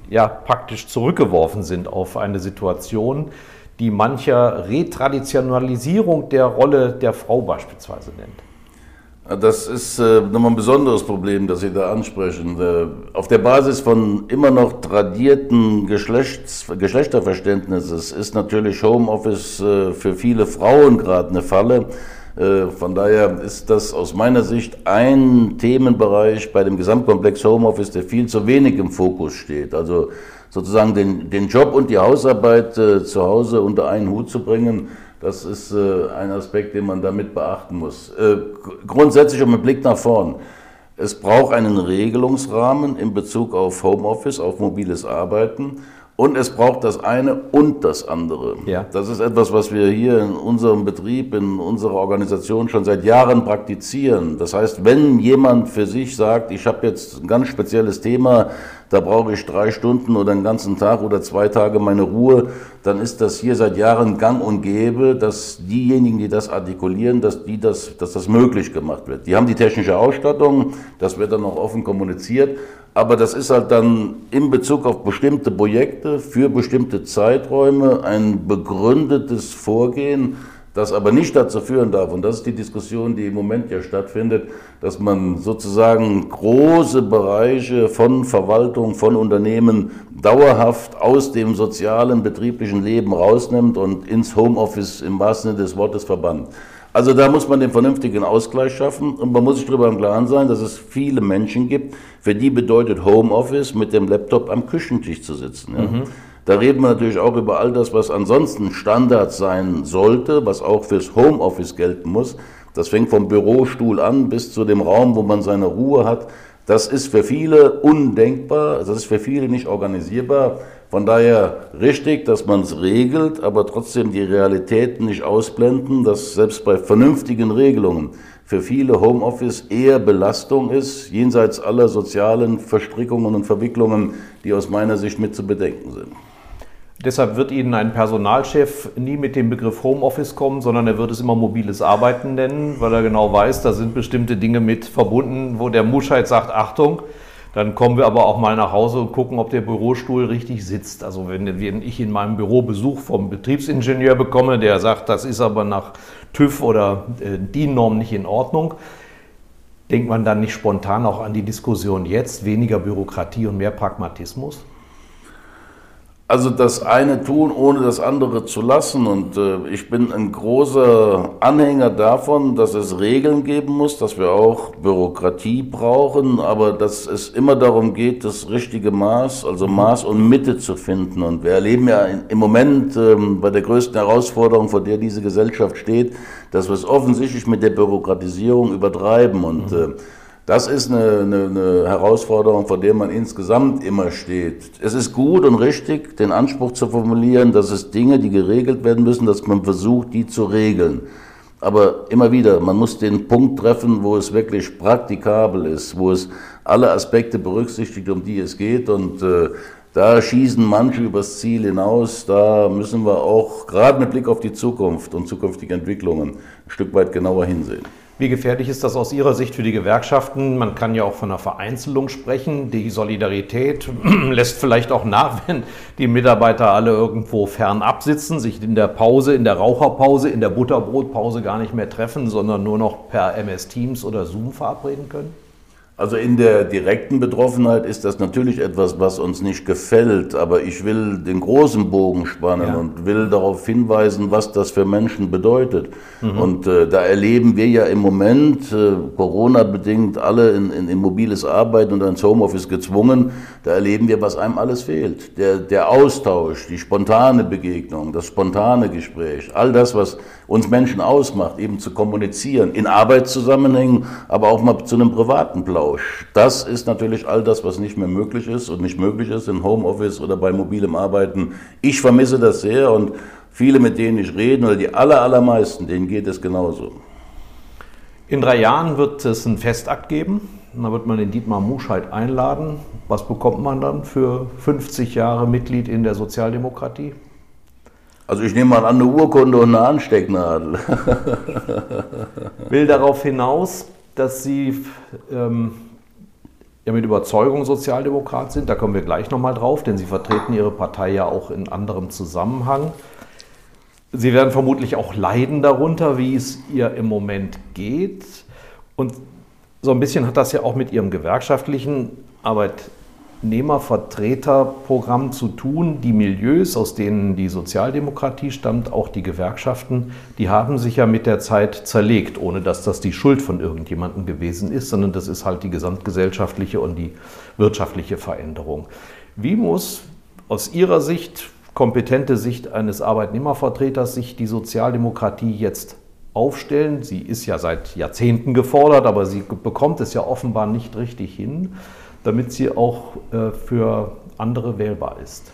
ja praktisch zurückgeworfen sind auf eine Situation, die mancher Retraditionalisierung der Rolle der Frau beispielsweise nennt? Das ist äh, nochmal ein besonderes Problem, das Sie da ansprechen. Äh, auf der Basis von immer noch tradierten Geschlechts Geschlechterverständnisses ist natürlich Homeoffice äh, für viele Frauen gerade eine Falle. Äh, von daher ist das aus meiner Sicht ein Themenbereich bei dem Gesamtkomplex Homeoffice, der viel zu wenig im Fokus steht. Also sozusagen den, den Job und die Hausarbeit äh, zu Hause unter einen Hut zu bringen, das ist äh, ein Aspekt, den man damit beachten muss. Grundsätzlich um einen Blick nach vorn. Es braucht einen Regelungsrahmen in Bezug auf Homeoffice, auf mobiles Arbeiten. Und es braucht das eine und das andere. Ja. Das ist etwas, was wir hier in unserem Betrieb, in unserer Organisation schon seit Jahren praktizieren. Das heißt, wenn jemand für sich sagt, ich habe jetzt ein ganz spezielles Thema, da brauche ich drei Stunden oder einen ganzen Tag oder zwei Tage meine Ruhe, dann ist das hier seit Jahren gang und gäbe, dass diejenigen, die das artikulieren, dass, die das, dass das möglich gemacht wird. Die haben die technische Ausstattung, das wird dann auch offen kommuniziert, aber das ist halt dann in Bezug auf bestimmte Projekte für bestimmte Zeiträume ein begründetes Vorgehen, das aber nicht dazu führen darf, und das ist die Diskussion, die im Moment ja stattfindet, dass man sozusagen große Bereiche von Verwaltung, von Unternehmen dauerhaft aus dem sozialen, betrieblichen Leben rausnimmt und ins Homeoffice im wahrsten Sinne des Wortes verbannt. Also da muss man den vernünftigen Ausgleich schaffen und man muss sich darüber im Klaren sein, dass es viele Menschen gibt, für die bedeutet Homeoffice mit dem Laptop am Küchentisch zu sitzen. Ja. Mhm. Da reden wir natürlich auch über all das, was ansonsten Standard sein sollte, was auch fürs Homeoffice gelten muss. Das fängt vom Bürostuhl an bis zu dem Raum, wo man seine Ruhe hat. Das ist für viele undenkbar, das ist für viele nicht organisierbar. Von daher richtig, dass man es regelt, aber trotzdem die Realitäten nicht ausblenden, dass selbst bei vernünftigen Regelungen für viele Homeoffice eher Belastung ist, jenseits aller sozialen Verstrickungen und Verwicklungen, die aus meiner Sicht mit zu bedenken sind. Deshalb wird Ihnen ein Personalchef nie mit dem Begriff Homeoffice kommen, sondern er wird es immer mobiles Arbeiten nennen, weil er genau weiß, da sind bestimmte Dinge mit verbunden, wo der Muscheid sagt, Achtung, dann kommen wir aber auch mal nach Hause und gucken, ob der Bürostuhl richtig sitzt. Also wenn, ich in meinem Büro Besuch vom Betriebsingenieur bekomme, der sagt, das ist aber nach TÜV oder äh, DIN-Norm nicht in Ordnung, denkt man dann nicht spontan auch an die Diskussion jetzt, weniger Bürokratie und mehr Pragmatismus? Also das eine tun, ohne das andere zu lassen. Und äh, ich bin ein großer Anhänger davon, dass es Regeln geben muss, dass wir auch Bürokratie brauchen, aber dass es immer darum geht, das richtige Maß, also Maß und Mitte zu finden. Und wir erleben ja im Moment äh, bei der größten Herausforderung, vor der diese Gesellschaft steht, dass wir es offensichtlich mit der Bürokratisierung übertreiben. Und äh, das ist eine, eine, eine, Herausforderung, vor der man insgesamt immer steht. Es ist gut und richtig, den Anspruch zu formulieren, dass es Dinge, die geregelt werden müssen, dass man versucht, die zu regeln. Aber immer wieder, man muss den Punkt treffen, wo es wirklich praktikabel ist, wo es alle Aspekte berücksichtigt, um die es geht. Und äh, da schießen manche übers Ziel hinaus. Da müssen wir auch gerade mit Blick auf die Zukunft und zukünftige Entwicklungen ein Stück weit genauer hinsehen. Wie gefährlich ist das aus Ihrer Sicht für die Gewerkschaften? Man kann ja auch von einer Vereinzelung sprechen. Die Solidarität lässt vielleicht auch nach, wenn die Mitarbeiter alle irgendwo fernab sitzen, sich in der Pause, in der Raucherpause, in der Butterbrotpause gar nicht mehr treffen, sondern nur noch per MS Teams oder Zoom verabreden können? Also in der direkten Betroffenheit ist das natürlich etwas, was uns nicht gefällt, aber ich will den großen Bogen spannen ja. und will darauf hinweisen, was das für Menschen bedeutet. Mhm. Und äh, da erleben wir ja im Moment, äh, Corona-bedingt, alle in, in, in, mobiles Arbeiten und ins Homeoffice gezwungen, da erleben wir, was einem alles fehlt. Der, der Austausch, die spontane Begegnung, das spontane Gespräch, all das, was uns Menschen ausmacht, eben zu kommunizieren, in Arbeitszusammenhängen, aber auch mal zu einem privaten Plausch. Das ist natürlich all das, was nicht mehr möglich ist und nicht möglich ist im Homeoffice oder bei mobilem Arbeiten. Ich vermisse das sehr und viele, mit denen ich rede, oder die aller, allermeisten, denen geht es genauso. In drei Jahren wird es einen Festakt geben. Da wird man den Dietmar Muscheid einladen. Was bekommt man dann für 50 Jahre Mitglied in der Sozialdemokratie? Also ich nehme mal an, eine Urkunde und eine Anstecknadel. Will darauf hinaus, dass Sie ähm, ja mit Überzeugung Sozialdemokrat sind. Da kommen wir gleich nochmal drauf, denn Sie vertreten Ihre Partei ja auch in anderem Zusammenhang. Sie werden vermutlich auch leiden darunter, wie es ihr im Moment geht. Und so ein bisschen hat das ja auch mit Ihrem gewerkschaftlichen Arbeit Nehmervertreterprogramm zu tun. Die Milieus, aus denen die Sozialdemokratie stammt, auch die Gewerkschaften, die haben sich ja mit der Zeit zerlegt, ohne dass das die Schuld von irgendjemandem gewesen ist, sondern das ist halt die gesamtgesellschaftliche und die wirtschaftliche Veränderung. Wie muss aus Ihrer Sicht, kompetente Sicht eines Arbeitnehmervertreters, sich die Sozialdemokratie jetzt aufstellen? Sie ist ja seit Jahrzehnten gefordert, aber sie bekommt es ja offenbar nicht richtig hin damit sie auch äh, für andere wählbar ist?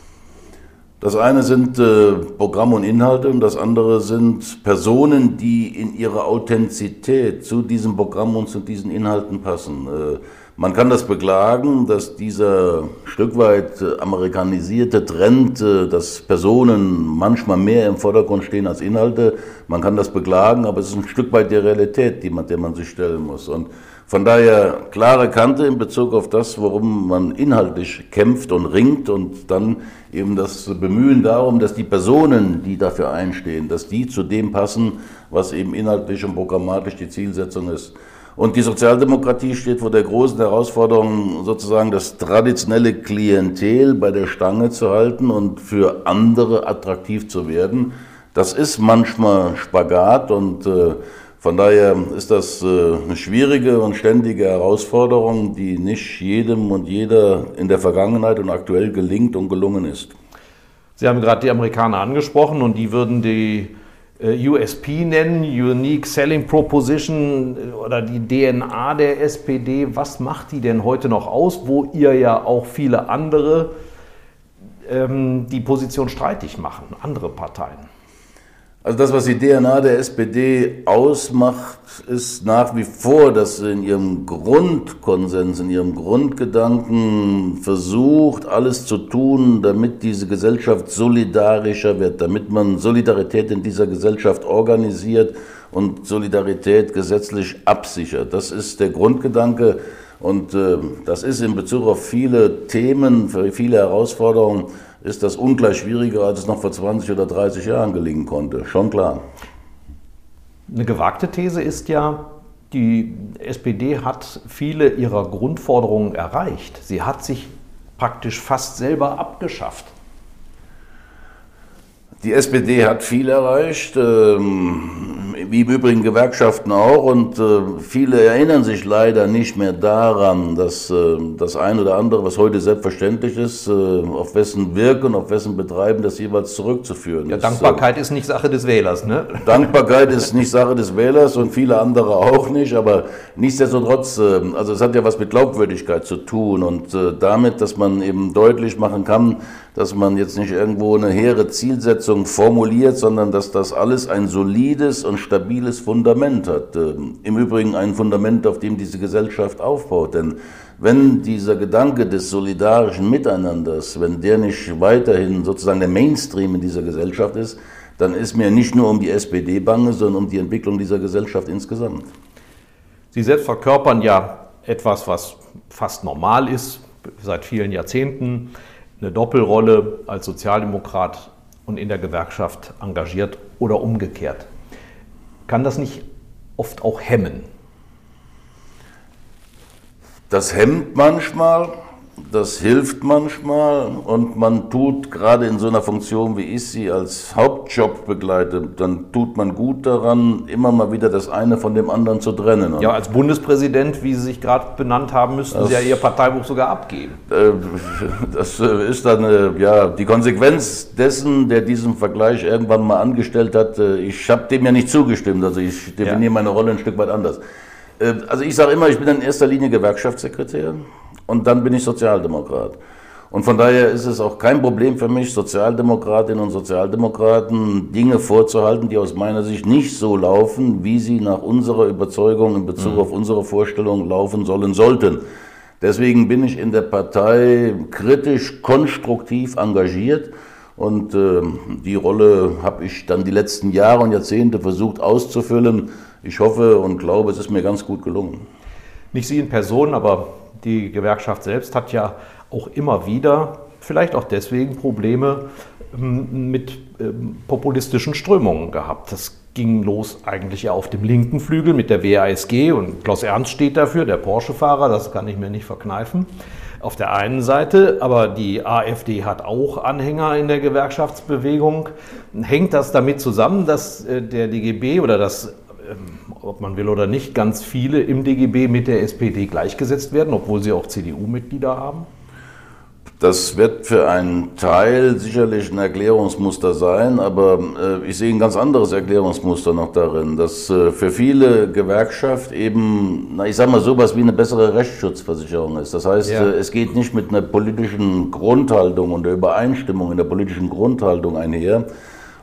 Das eine sind äh, Programm und Inhalte und das andere sind Personen, die in ihrer Authentizität zu diesem Programm und zu diesen Inhalten passen. Äh, man kann das beklagen, dass dieser Stück weit äh, amerikanisierte Trend, äh, dass Personen manchmal mehr im Vordergrund stehen als Inhalte, man kann das beklagen, aber es ist ein Stück weit die Realität, die man, der man sich stellen muss. Und von daher klare Kante in Bezug auf das, worum man inhaltlich kämpft und ringt und dann eben das Bemühen darum, dass die Personen, die dafür einstehen, dass die zu dem passen, was eben inhaltlich und programmatisch die Zielsetzung ist. Und die Sozialdemokratie steht vor der großen Herausforderung, sozusagen das traditionelle Klientel bei der Stange zu halten und für andere attraktiv zu werden. Das ist manchmal Spagat und äh, von daher ist das äh, eine schwierige und ständige Herausforderung, die nicht jedem und jeder in der Vergangenheit und aktuell gelingt und gelungen ist. Sie haben gerade die Amerikaner angesprochen und die würden die äh, USP nennen, Unique Selling Proposition äh, oder die DNA der SPD. Was macht die denn heute noch aus, wo ihr ja auch viele andere ähm, die Position streitig machen, andere Parteien? Also das, was die DNA der SPD ausmacht, ist nach wie vor, dass sie in ihrem Grundkonsens, in ihrem Grundgedanken versucht, alles zu tun, damit diese Gesellschaft solidarischer wird, damit man Solidarität in dieser Gesellschaft organisiert und Solidarität gesetzlich absichert. Das ist der Grundgedanke und äh, das ist in Bezug auf viele Themen, viele Herausforderungen ist das ungleich schwieriger, als es noch vor 20 oder 30 Jahren gelingen konnte. Schon klar. Eine gewagte These ist ja, die SPD hat viele ihrer Grundforderungen erreicht. Sie hat sich praktisch fast selber abgeschafft. Die SPD hat viel erreicht, ähm, wie im Übrigen Gewerkschaften auch, und äh, viele erinnern sich leider nicht mehr daran, dass äh, das ein oder andere, was heute selbstverständlich ist, äh, auf wessen Wirken, auf wessen Betreiben das jeweils zurückzuführen ja, ist. Dankbarkeit ist nicht Sache des Wählers, ne? Dankbarkeit ist nicht Sache des Wählers und viele andere auch nicht, aber nichtsdestotrotz, also es hat ja was mit Glaubwürdigkeit zu tun und damit, dass man eben deutlich machen kann, dass man jetzt nicht irgendwo eine hehre Zielsetzung formuliert, sondern dass das alles ein solides und stabiles Fundament hat. Ähm, Im Übrigen ein Fundament, auf dem diese Gesellschaft aufbaut. Denn wenn dieser Gedanke des solidarischen Miteinanders, wenn der nicht weiterhin sozusagen der Mainstream in dieser Gesellschaft ist, dann ist mir nicht nur um die SPD bange, sondern um die Entwicklung dieser Gesellschaft insgesamt. Sie selbst verkörpern ja etwas, was fast normal ist, seit vielen Jahrzehnten eine Doppelrolle als Sozialdemokrat und in der Gewerkschaft engagiert oder umgekehrt. Kann das nicht oft auch hemmen? Das hemmt manchmal, das hilft manchmal und man tut gerade in so einer Funktion, wie ich sie als Hauptjob begleite, dann tut man gut daran, immer mal wieder das eine von dem anderen zu trennen. ja, als Bundespräsident, wie Sie sich gerade benannt haben, müssten das, Sie ja Ihr Parteibuch sogar abgeben. Äh, das ist dann äh, ja die Konsequenz dessen, der diesen Vergleich irgendwann mal angestellt hat. Äh, ich habe dem ja nicht zugestimmt, also ich definiere ja. meine Rolle ein Stück weit anders. Also ich sage immer, ich bin in erster Linie Gewerkschaftssekretär und dann bin ich Sozialdemokrat. Und von daher ist es auch kein Problem für mich, Sozialdemokratinnen und Sozialdemokraten Dinge vorzuhalten, die aus meiner Sicht nicht so laufen, wie sie nach unserer Überzeugung in Bezug mhm. auf unsere Vorstellung laufen sollen sollten. Deswegen bin ich in der Partei kritisch, konstruktiv engagiert und äh, die Rolle habe ich dann die letzten Jahre und Jahrzehnte versucht auszufüllen ich hoffe und glaube, es ist mir ganz gut gelungen. Nicht Sie in Person, aber die Gewerkschaft selbst hat ja auch immer wieder, vielleicht auch deswegen, Probleme ähm, mit ähm, populistischen Strömungen gehabt. Das ging los eigentlich ja auf dem linken Flügel mit der WASG und Klaus Ernst steht dafür, der Porsche-Fahrer, das kann ich mir nicht verkneifen. Auf der einen Seite, aber die AfD hat auch Anhänger in der Gewerkschaftsbewegung. Hängt das damit zusammen, dass äh, der DGB oder das ob man will oder nicht, ganz viele im DGB mit der SPD gleichgesetzt werden, obwohl sie auch CDU-Mitglieder haben? Das wird für einen Teil sicherlich ein Erklärungsmuster sein, aber äh, ich sehe ein ganz anderes Erklärungsmuster noch darin, dass äh, für viele Gewerkschaft eben, na, ich sage mal, sowas wie eine bessere Rechtsschutzversicherung ist. Das heißt, ja. äh, es geht nicht mit einer politischen Grundhaltung und der Übereinstimmung in der politischen Grundhaltung einher.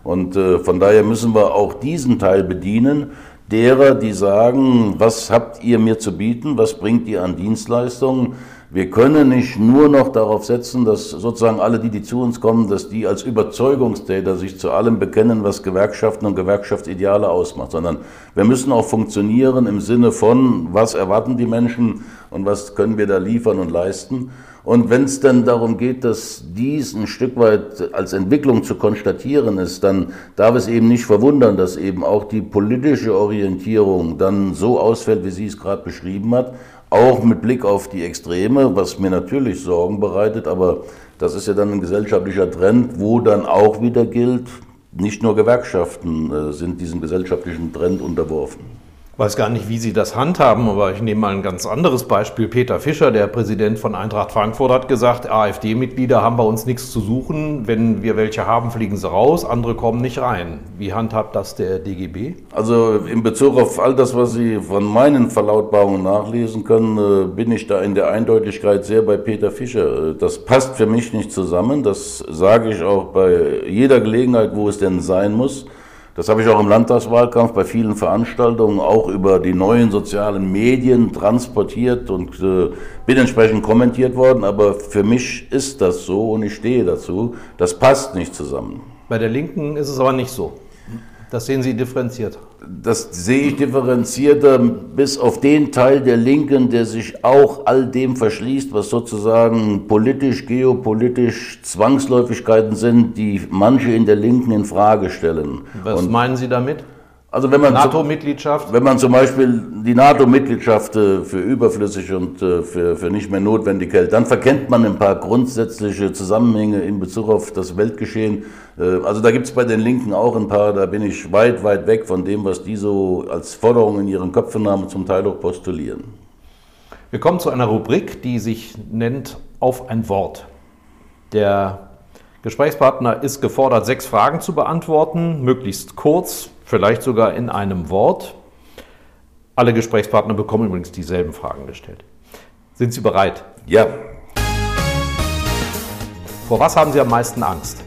Und von daher müssen wir auch diesen Teil bedienen derer, die sagen, was habt ihr mir zu bieten, was bringt ihr an Dienstleistungen. Wir können nicht nur noch darauf setzen, dass sozusagen alle, die, die zu uns kommen, dass die als Überzeugungstäter sich zu allem bekennen, was Gewerkschaften und Gewerkschaftsideale ausmacht, sondern wir müssen auch funktionieren im Sinne von, was erwarten die Menschen und was können wir da liefern und leisten. Und wenn es dann darum geht, dass dies ein Stück weit als Entwicklung zu konstatieren ist, dann darf es eben nicht verwundern, dass eben auch die politische Orientierung dann so ausfällt, wie sie es gerade beschrieben hat, auch mit Blick auf die Extreme, was mir natürlich Sorgen bereitet, aber das ist ja dann ein gesellschaftlicher Trend, wo dann auch wieder gilt, nicht nur Gewerkschaften äh, sind diesem gesellschaftlichen Trend unterworfen weiß gar nicht, wie Sie das handhaben, aber ich nehme mal ein ganz anderes Beispiel. Peter Fischer, der Präsident von Eintracht Frankfurt, hat gesagt, AfD-Mitglieder haben bei uns nichts zu suchen. Wenn wir welche haben, fliegen sie raus, andere kommen nicht rein. Wie handhabt das der DGB? Also in Bezug auf all das, was Sie von meinen Verlautbarungen nachlesen können, äh, bin ich da in der Eindeutigkeit sehr bei Peter Fischer. Äh, das passt für mich nicht zusammen. Das sage ich auch bei jeder Gelegenheit, wo es denn sein muss. Das habe ich auch im Landtagswahlkampf bei vielen Veranstaltungen auch über die neuen sozialen Medien transportiert und äh, bin entsprechend kommentiert worden. Aber für mich ist das so und ich stehe dazu. Das passt nicht zusammen. Bei der Linken ist es aber nicht so. Das sehen Sie differenziert. Das sehe ich differenzierter bis auf den Teil der Linken, der sich auch all dem verschließt, was sozusagen politisch, geopolitisch Zwangsläufigkeiten sind, die manche in der Linken in Frage stellen. Was Und meinen Sie damit? Also wenn man NATO-Mitgliedschaft? Wenn man zum Beispiel die NATO-Mitgliedschaft äh, für überflüssig und äh, für, für nicht mehr notwendig hält, dann verkennt man ein paar grundsätzliche Zusammenhänge in Bezug auf das Weltgeschehen. Äh, also da gibt es bei den Linken auch ein paar, da bin ich weit, weit weg von dem, was die so als Forderung in ihren Köpfen haben, zum Teil auch postulieren. Wir kommen zu einer Rubrik, die sich nennt Auf ein Wort. Der Gesprächspartner ist gefordert, sechs Fragen zu beantworten, möglichst kurz, vielleicht sogar in einem Wort. Alle Gesprächspartner bekommen übrigens dieselben Fragen gestellt. Sind Sie bereit? Ja. Vor was haben Sie am meisten Angst?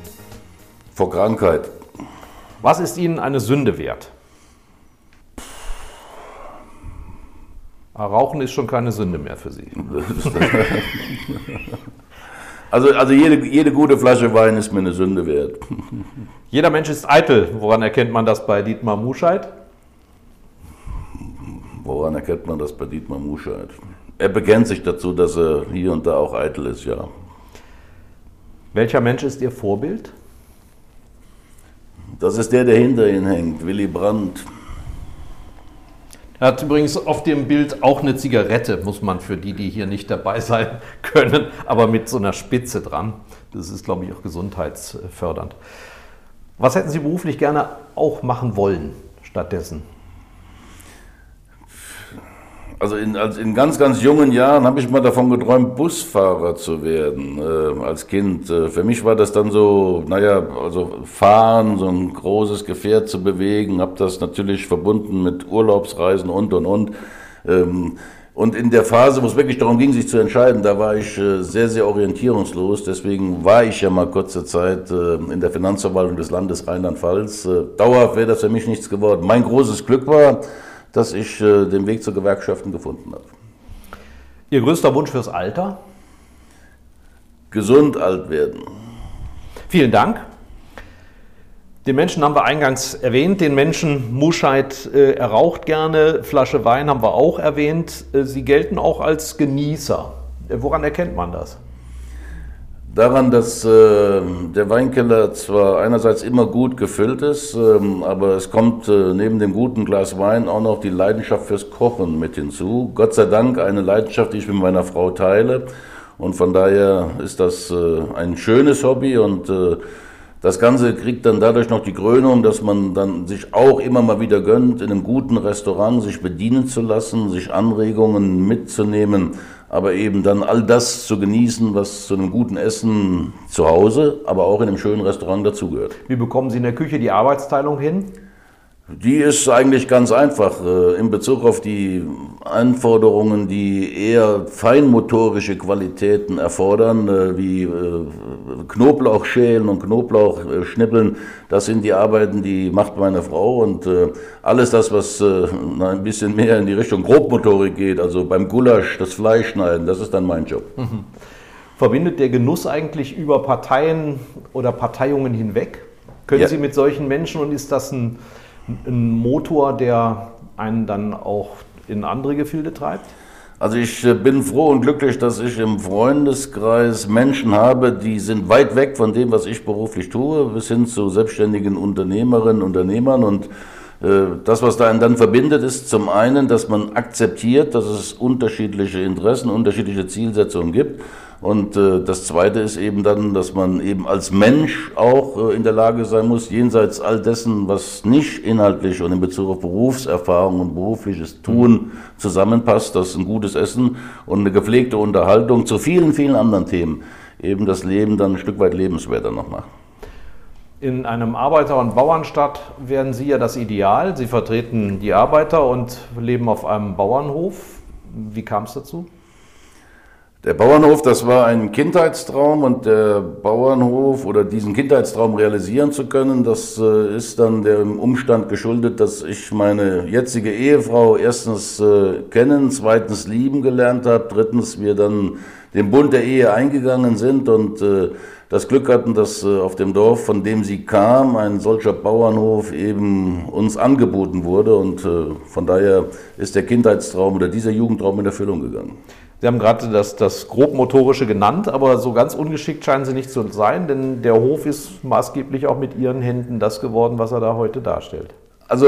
Vor Krankheit. Was ist Ihnen eine Sünde wert? Ah, Rauchen ist schon keine Sünde mehr für Sie. Also, also jede, jede gute Flasche Wein ist mir eine Sünde wert. Jeder Mensch ist eitel. Woran erkennt man das bei Dietmar Muscheid? Woran erkennt man das bei Dietmar Muscheid? Er bekennt sich dazu, dass er hier und da auch eitel ist, ja. Welcher Mensch ist Ihr Vorbild? Das ist der, der hinter Ihnen hängt, Willy Brandt. Er hat übrigens auf dem Bild auch eine Zigarette, muss man für die, die hier nicht dabei sein können, aber mit so einer Spitze dran. Das ist, glaube ich, auch gesundheitsfördernd. Was hätten Sie beruflich gerne auch machen wollen stattdessen? Also in, als in ganz, ganz jungen Jahren habe ich mal davon geträumt, Busfahrer zu werden äh, als Kind. Äh, für mich war das dann so, naja, also fahren, so ein großes Gefährt zu bewegen, habe das natürlich verbunden mit Urlaubsreisen und, und, und. Ähm, und in der Phase, wo es wirklich darum ging, sich zu entscheiden, da war ich äh, sehr, sehr orientierungslos. Deswegen war ich ja mal kurze Zeit äh, in der Finanzverwaltung des Landes Rheinland-Pfalz. Äh, dauerhaft wäre das für mich nichts geworden. Mein großes Glück war, dass ich äh, den Weg zu Gewerkschaften gefunden habe. Ihr größter Wunsch fürs Alter? Gesund alt werden. Vielen Dank. Den Menschen haben wir eingangs erwähnt. Den Menschen Muscheid äh, er raucht gerne. Flasche Wein haben wir auch erwähnt. Äh, Sie gelten auch als Genießer. Äh, woran erkennt man das? Daran, dass äh, der Weinkeller zwar einerseits immer gut gefüllt ist, ähm, aber es kommt äh, neben dem guten Glas Wein auch noch die Leidenschaft fürs Kochen mit hinzu. Gott sei Dank eine Leidenschaft, die ich mit meiner Frau teile. Und von daher ist das äh, ein schönes Hobby und äh, das Ganze kriegt dann dadurch noch die Krönung, dass man dann sich auch immer mal wieder gönnt, in einem guten Restaurant sich bedienen zu lassen, sich Anregungen mitzunehmen aber eben dann all das zu genießen, was zu einem guten Essen zu Hause, aber auch in einem schönen Restaurant dazugehört. Wie bekommen Sie in der Küche die Arbeitsteilung hin? Die ist eigentlich ganz einfach äh, in Bezug auf die Anforderungen, die eher feinmotorische Qualitäten erfordern, äh, wie äh, Knoblauchschälen und Knoblauchschnippeln. Das sind die Arbeiten, die macht meine Frau und alles das, was ein bisschen mehr in die Richtung Grobmotorik geht, also beim Gulasch das Fleisch schneiden, das ist dann mein Job. Mhm. Verbindet der Genuss eigentlich über Parteien oder Parteiungen hinweg? Können ja. Sie mit solchen Menschen und ist das ein ein Motor, der einen dann auch in andere Gefilde treibt? Also ich äh, bin froh und glücklich, dass ich im Freundeskreis Menschen habe, die sind weit weg von dem, was ich beruflich tue, bis hin zu selbstständigen Unternehmerinnen, Unternehmern und äh, das, was da einen dann verbindet, ist zum einen, dass man akzeptiert, dass es unterschiedliche Interessen, unterschiedliche Zielsetzungen gibt und äh, das Zweite ist eben dann, dass man eben als Mensch auch äh, in der Lage sein muss, jenseits all dessen, was nicht inhaltlich und in Bezug auf Berufserfahrung und berufliches Tun zusammenpasst, dass ein gutes Essen und eine gepflegte Unterhaltung zu vielen, vielen anderen Themen eben das Leben dann ein Stück weit lebenswerter noch macht. In einem Arbeiter- und Bauernstadt wären Sie ja das Ideal. Sie vertreten die Arbeiter und leben auf einem Bauernhof. Wie kam es dazu? Der Bauernhof, das war ein Kindheitstraum und der Bauernhof oder diesen Kindheitstraum realisieren zu können, das äh, ist dann dem Umstand geschuldet, dass ich meine jetzige Ehefrau erstens äh, kennen, zweitens lieben gelernt habe, drittens wir dann den Bund der Ehe eingegangen sind und äh, das Glück hatten, dass auf dem Dorf, von dem sie kam, ein solcher Bauernhof eben uns angeboten wurde und von daher ist der Kindheitstraum oder dieser Jugendtraum in Erfüllung gegangen. Sie haben gerade das, das grobmotorische genannt, aber so ganz ungeschickt scheinen Sie nicht zu sein, denn der Hof ist maßgeblich auch mit Ihren Händen das geworden, was er da heute darstellt. Also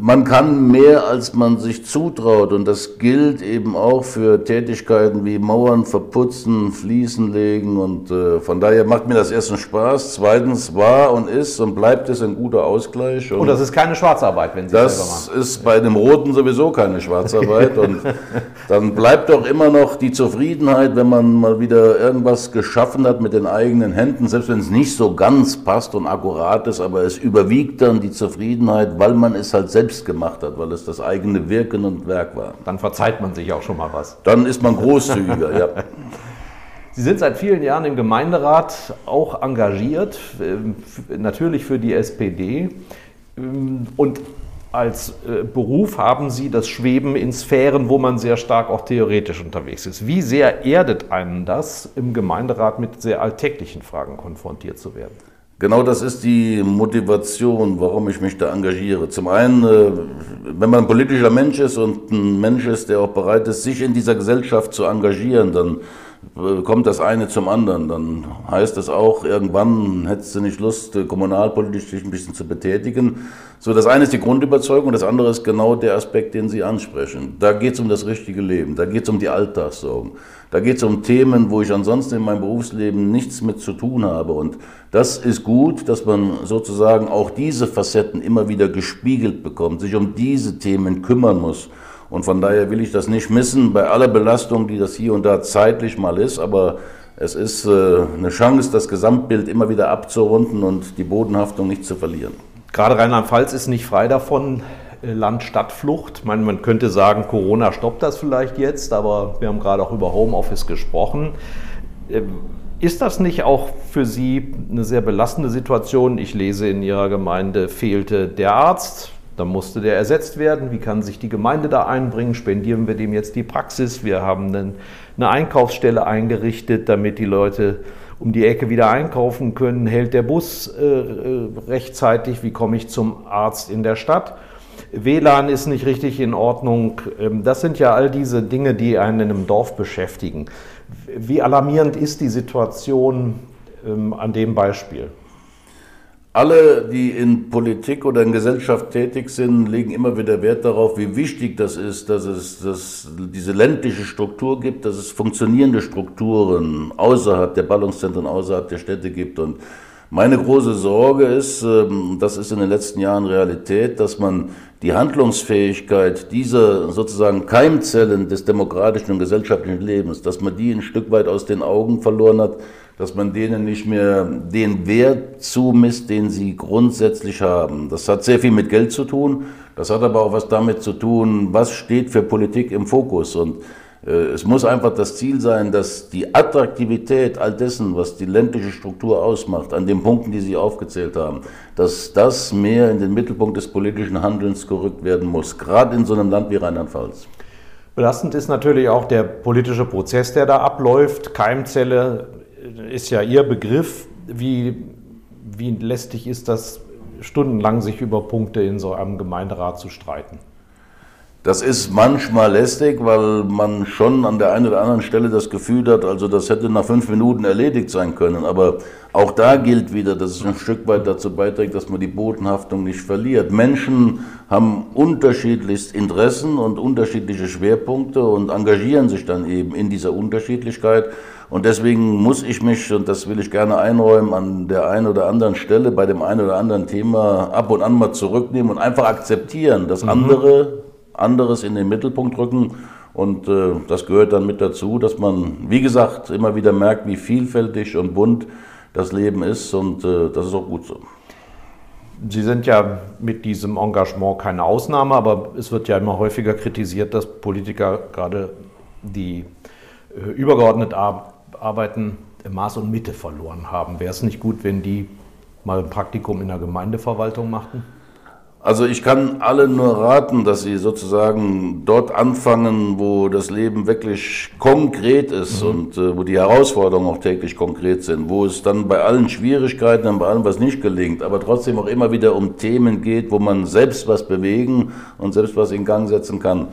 man kann mehr, als man sich zutraut. Und das gilt eben auch für Tätigkeiten wie Mauern verputzen, Fliesen legen. Und äh, von daher macht mir das erstens Spaß, zweitens war und ist und bleibt es ein guter Ausgleich. Und, und das ist keine Schwarzarbeit, wenn Sie das selber machen. Das ist bei dem Roten sowieso keine Schwarzarbeit. Und dann bleibt doch immer noch die Zufriedenheit, wenn man mal wieder irgendwas geschaffen hat mit den eigenen Händen, selbst wenn es nicht so ganz passt und akkurat ist, aber es überwiegt dann die Zufriedenheit Zufriedenheit, weil man es halt selbst gemacht hat, weil es das eigene Wirken und Werk war. Dann verzeiht man sich auch schon mal was. Dann ist man großzügiger, ja. Sie sind seit vielen Jahren im Gemeinderat auch engagiert, ähm, natürlich für die SPD. Ähm, und als äh, Beruf haben Sie das Schweben in Sphären, wo man sehr stark auch theoretisch unterwegs ist. Wie sehr erdet einen das, im Gemeinderat mit sehr alltäglichen Fragen konfrontiert zu werden? Genau das ist die Motivation, warum ich mich da engagiere. Zum einen, äh, wenn man ein politischer Mensch ist und ein Mensch ist, der auch bereit ist, sich in dieser Gesellschaft zu engagieren, dann kommt das eine zum anderen. Dann heißt es auch, irgendwann hättest du nicht Lust, äh, kommunalpolitisch dich ein bisschen zu betätigen. So, das eine ist die Grundüberzeugung, das andere ist genau der Aspekt, den Sie ansprechen. Da geht es um das richtige Leben, da geht es um die Alltagssorgen, da geht es um Themen, wo ich ansonsten in meinem Berufsleben nichts mit zu tun habe. Und das ist gut, dass man sozusagen auch diese Facetten immer wieder gespiegelt bekommt, sich um diese Themen kümmern muss. Und von daher will ich das nicht missen, bei aller Belastung, die das hier und da zeitlich mal ist. Aber es ist äh, eine Chance, das Gesamtbild immer wieder abzurunden und die Bodenhaftung nicht zu verlieren. Gerade Rheinland-Pfalz ist nicht frei davon, äh, Land-Stadt-Flucht. Man, man könnte sagen, Corona stoppt das vielleicht jetzt, aber wir haben gerade auch über Homeoffice gesprochen. Ähm, ist das nicht auch für Sie eine sehr belastende Situation? Ich lese, in Ihrer Gemeinde fehlte der Arzt, dann musste der ersetzt werden. Wie kann sich die Gemeinde da einbringen? Spendieren wir dem jetzt die Praxis? Wir haben eine Einkaufsstelle eingerichtet, damit die Leute um die Ecke wieder einkaufen können. Hält der Bus äh, äh rechtzeitig? Wie komme ich zum Arzt in der Stadt? WLAN ist nicht richtig in Ordnung. Ähm, das sind ja all diese Dinge, die einen in einem Dorf beschäftigen. Wie alarmierend ist die Situation ähm, an dem Beispiel? Alle, die in Politik oder in Gesellschaft tätig sind, legen immer wieder Wert darauf, wie wichtig das ist, dass es dass diese ländliche Struktur gibt, dass es funktionierende Strukturen außerhalb der Ballungszentren, außerhalb der Städte gibt. Und meine große Sorge ist, ähm, das ist in den letzten Jahren Realität, dass man die Handlungsfähigkeit dieser sozusagen Keimzellen des demokratischen und gesellschaftlichen Lebens, dass man die ein Stück weit aus den Augen verloren hat, dass man denen nicht mehr den Wert zumisst, den sie grundsätzlich haben. Das hat sehr viel mit Geld zu tun, das hat aber auch was damit zu tun, was steht für Politik im Fokus. Und äh, es muss einfach das Ziel sein, dass die Attraktivität all dessen, was die ländliche Struktur ausmacht, an den Punkten, die Sie aufgezählt haben, dass das mehr in den Mittelpunkt des politischen Handelns gerückt werden muss, gerade in so einem Land wie Rheinland-Pfalz. Belastend ist natürlich auch der politische Prozess, der da abläuft. Keimzelle ist ja Ihr Begriff. Wie, wie lästig ist das, stundenlang sich über Punkte in so einem Gemeinderat zu streiten? Das ist manchmal lästig, weil man schon an der einen oder anderen Stelle das Gefühl hat, also das hätte nach fünf Minuten erledigt sein können. Aber auch da gilt wieder, dass es ein Stück weit dazu beiträgt, dass man die Bodenhaftung nicht verliert. Menschen haben unterschiedlichst Interessen und unterschiedliche Schwerpunkte und engagieren sich dann eben in dieser Unterschiedlichkeit. Und deswegen muss ich mich, und das will ich gerne einräumen, an der einen oder anderen Stelle bei dem einen oder anderen Thema ab und an mal zurücknehmen und einfach akzeptieren, dass mhm. andere anderes in den Mittelpunkt rücken. Und äh, das gehört dann mit dazu, dass man, wie gesagt, immer wieder merkt, wie vielfältig und bunt das Leben ist. Und äh, das ist auch gut so. Sie sind ja mit diesem Engagement keine Ausnahme, aber es wird ja immer häufiger kritisiert, dass Politiker gerade die äh, übergeordnet Arbeiten Maß und Mitte verloren haben. Wäre es nicht gut, wenn die mal ein Praktikum in der Gemeindeverwaltung machten? Also ich kann alle nur raten, dass sie sozusagen dort anfangen, wo das Leben wirklich konkret ist mhm. und äh, wo die Herausforderungen auch täglich konkret sind, wo es dann bei allen Schwierigkeiten und bei allem, was nicht gelingt, aber trotzdem auch immer wieder um Themen geht, wo man selbst was bewegen und selbst was in Gang setzen kann.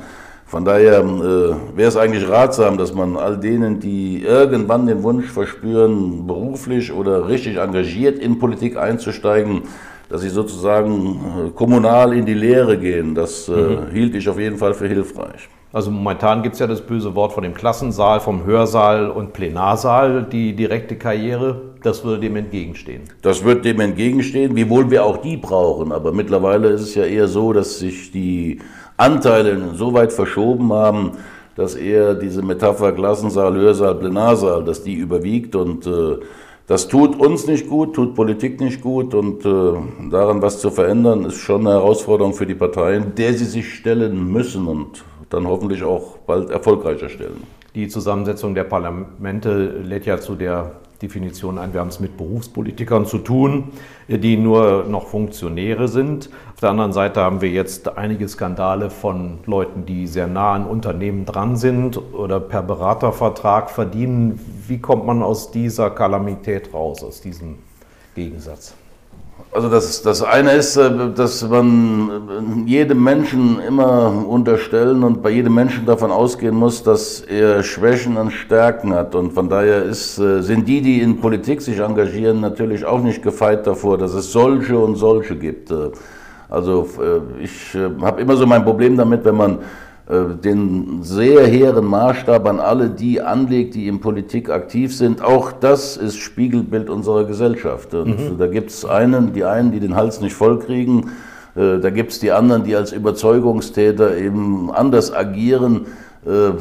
Von daher äh, wäre es eigentlich ratsam, dass man all denen, die irgendwann den Wunsch verspüren, beruflich oder richtig engagiert in Politik einzusteigen, dass sie sozusagen äh, kommunal in die Lehre gehen. Das äh, mhm. hielt ich auf jeden Fall für hilfreich. Also momentan gibt es ja das böse Wort von dem Klassensaal, vom Hörsaal und Plenarsaal, die direkte Karriere. Das würde dem entgegenstehen. Das wird dem entgegenstehen, wiewohl wir auch die brauchen. Aber mittlerweile ist es ja eher so, dass sich die Anteile so weit verschoben haben, dass eher diese Metapher Klassensaal, Hörsaal, Plenarsaal, dass die überwiegt und äh, das tut uns nicht gut, tut Politik nicht gut und äh, daran was zu verändern, ist schon eine Herausforderung für die Parteien, der sie sich stellen müssen und dann hoffentlich auch bald erfolgreicher stellen. Die Zusammensetzung der Parlamente lädt ja zu der Definition ein, wir haben es mit Berufspolitikern zu tun, die nur noch Funktionäre sind. Auf der anderen Seite haben wir jetzt einige Skandale von Leuten, die sehr nah an Unternehmen dran sind oder per Beratervertrag verdienen. Wie kommt man aus dieser Kalamität raus, aus diesem Gegensatz? Also das, das eine ist, äh, dass man äh, jedem Menschen immer unterstellen und bei jedem Menschen davon ausgehen muss, dass er Schwächen und Stärken hat. Und von daher ist, äh, sind die, die in Politik sich engagieren, natürlich auch nicht gefeit davor, dass es solche und solche gibt. Also ich habe immer so mein Problem damit, wenn man den sehr hehren Maßstab an alle die anlegt, die in Politik aktiv sind. Auch das ist Spiegelbild unserer Gesellschaft. Mhm. da gibt es einen, die einen, die den Hals nicht vollkriegen. Äh, da gibt es die anderen, die als Überzeugungstäter eben anders agieren. Äh,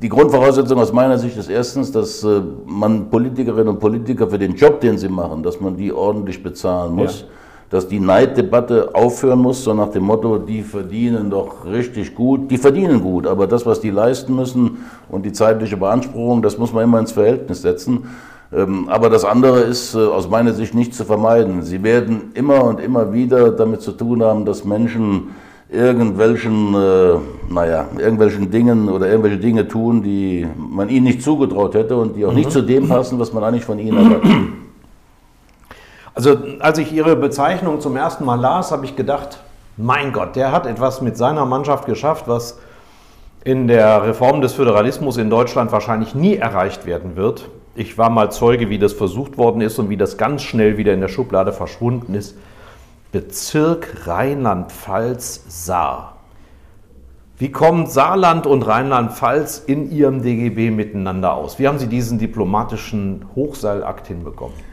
die Grundvoraussetzung aus meiner Sicht ist erstens, dass man Politikerinnen und Politiker für den Job, den sie machen, dass man die ordentlich bezahlen muss. Ja dass die Neiddebatte aufhören muss, so nach dem Motto, die verdienen doch richtig gut. Die verdienen gut, aber das, was die leisten müssen und die zeitliche Beanspruchung, das muss man immer ins Verhältnis setzen. Ähm, aber das andere ist äh, aus meiner Sicht nicht zu vermeiden. Sie werden immer und immer wieder damit zu tun haben, dass Menschen irgendwelchen, äh, naja, irgendwelchen Dingen oder irgendwelche Dinge tun, die man ihnen nicht zugetraut hätte und die auch mhm. nicht zu dem passen, was man eigentlich von ihnen erwartet. Also als ich Ihre Bezeichnung zum ersten Mal las, habe ich gedacht, mein Gott, der hat etwas mit seiner Mannschaft geschafft, was in der Reform des Föderalismus in Deutschland wahrscheinlich nie erreicht werden wird. Ich war mal Zeuge, wie das versucht worden ist und wie das ganz schnell wieder in der Schublade verschwunden ist. Bezirk Rheinland-Pfalz Saar. Wie kommen Saarland und Rheinland-Pfalz in Ihrem DGB miteinander aus? Wie haben Sie diesen diplomatischen Hochseilakt hinbekommen?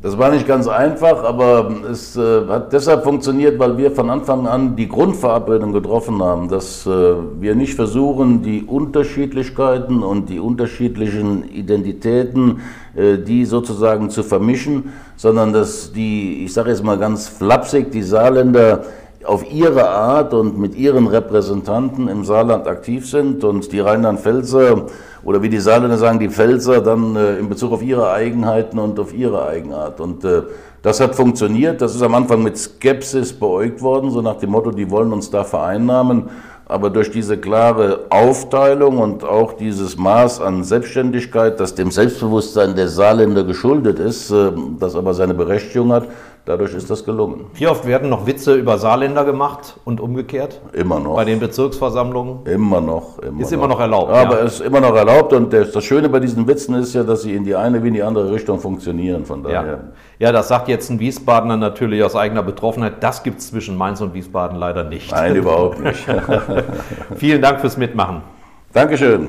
Das war nicht ganz einfach, aber es äh, hat deshalb funktioniert, weil wir von Anfang an die Grundverabredung getroffen haben, dass äh, wir nicht versuchen, die Unterschiedlichkeiten und die unterschiedlichen Identitäten, äh, die sozusagen zu vermischen, sondern dass die, ich sage jetzt mal ganz flapsig, die Saarländer auf ihre Art und mit ihren Repräsentanten im Saarland aktiv sind und die Rheinland-Pfälzer oder wie die Saarländer sagen, die Pfälzer dann äh, in Bezug auf ihre Eigenheiten und auf ihre Eigenart. Und äh, das hat funktioniert. Das ist am Anfang mit Skepsis beäugt worden, so nach dem Motto, die wollen uns da vereinnahmen. Aber durch diese klare Aufteilung und auch dieses Maß an Selbstständigkeit, das dem Selbstbewusstsein der Saarländer geschuldet ist, äh, das aber seine Berechtigung hat, Dadurch ist das gelungen. Wie oft werden noch Witze über Saarländer gemacht und umgekehrt? Immer noch. Bei den Bezirksversammlungen? Immer noch. Immer ist noch. immer noch erlaubt. Ja, aber es ist immer noch erlaubt und das Schöne bei diesen Witzen ist ja, dass sie in die eine wie in die andere Richtung funktionieren. Von daher. Ja, ja das sagt jetzt ein Wiesbadener natürlich aus eigener Betroffenheit. Das gibt es zwischen Mainz und Wiesbaden leider nicht. Nein, überhaupt nicht. Vielen Dank fürs Mitmachen. Dankeschön.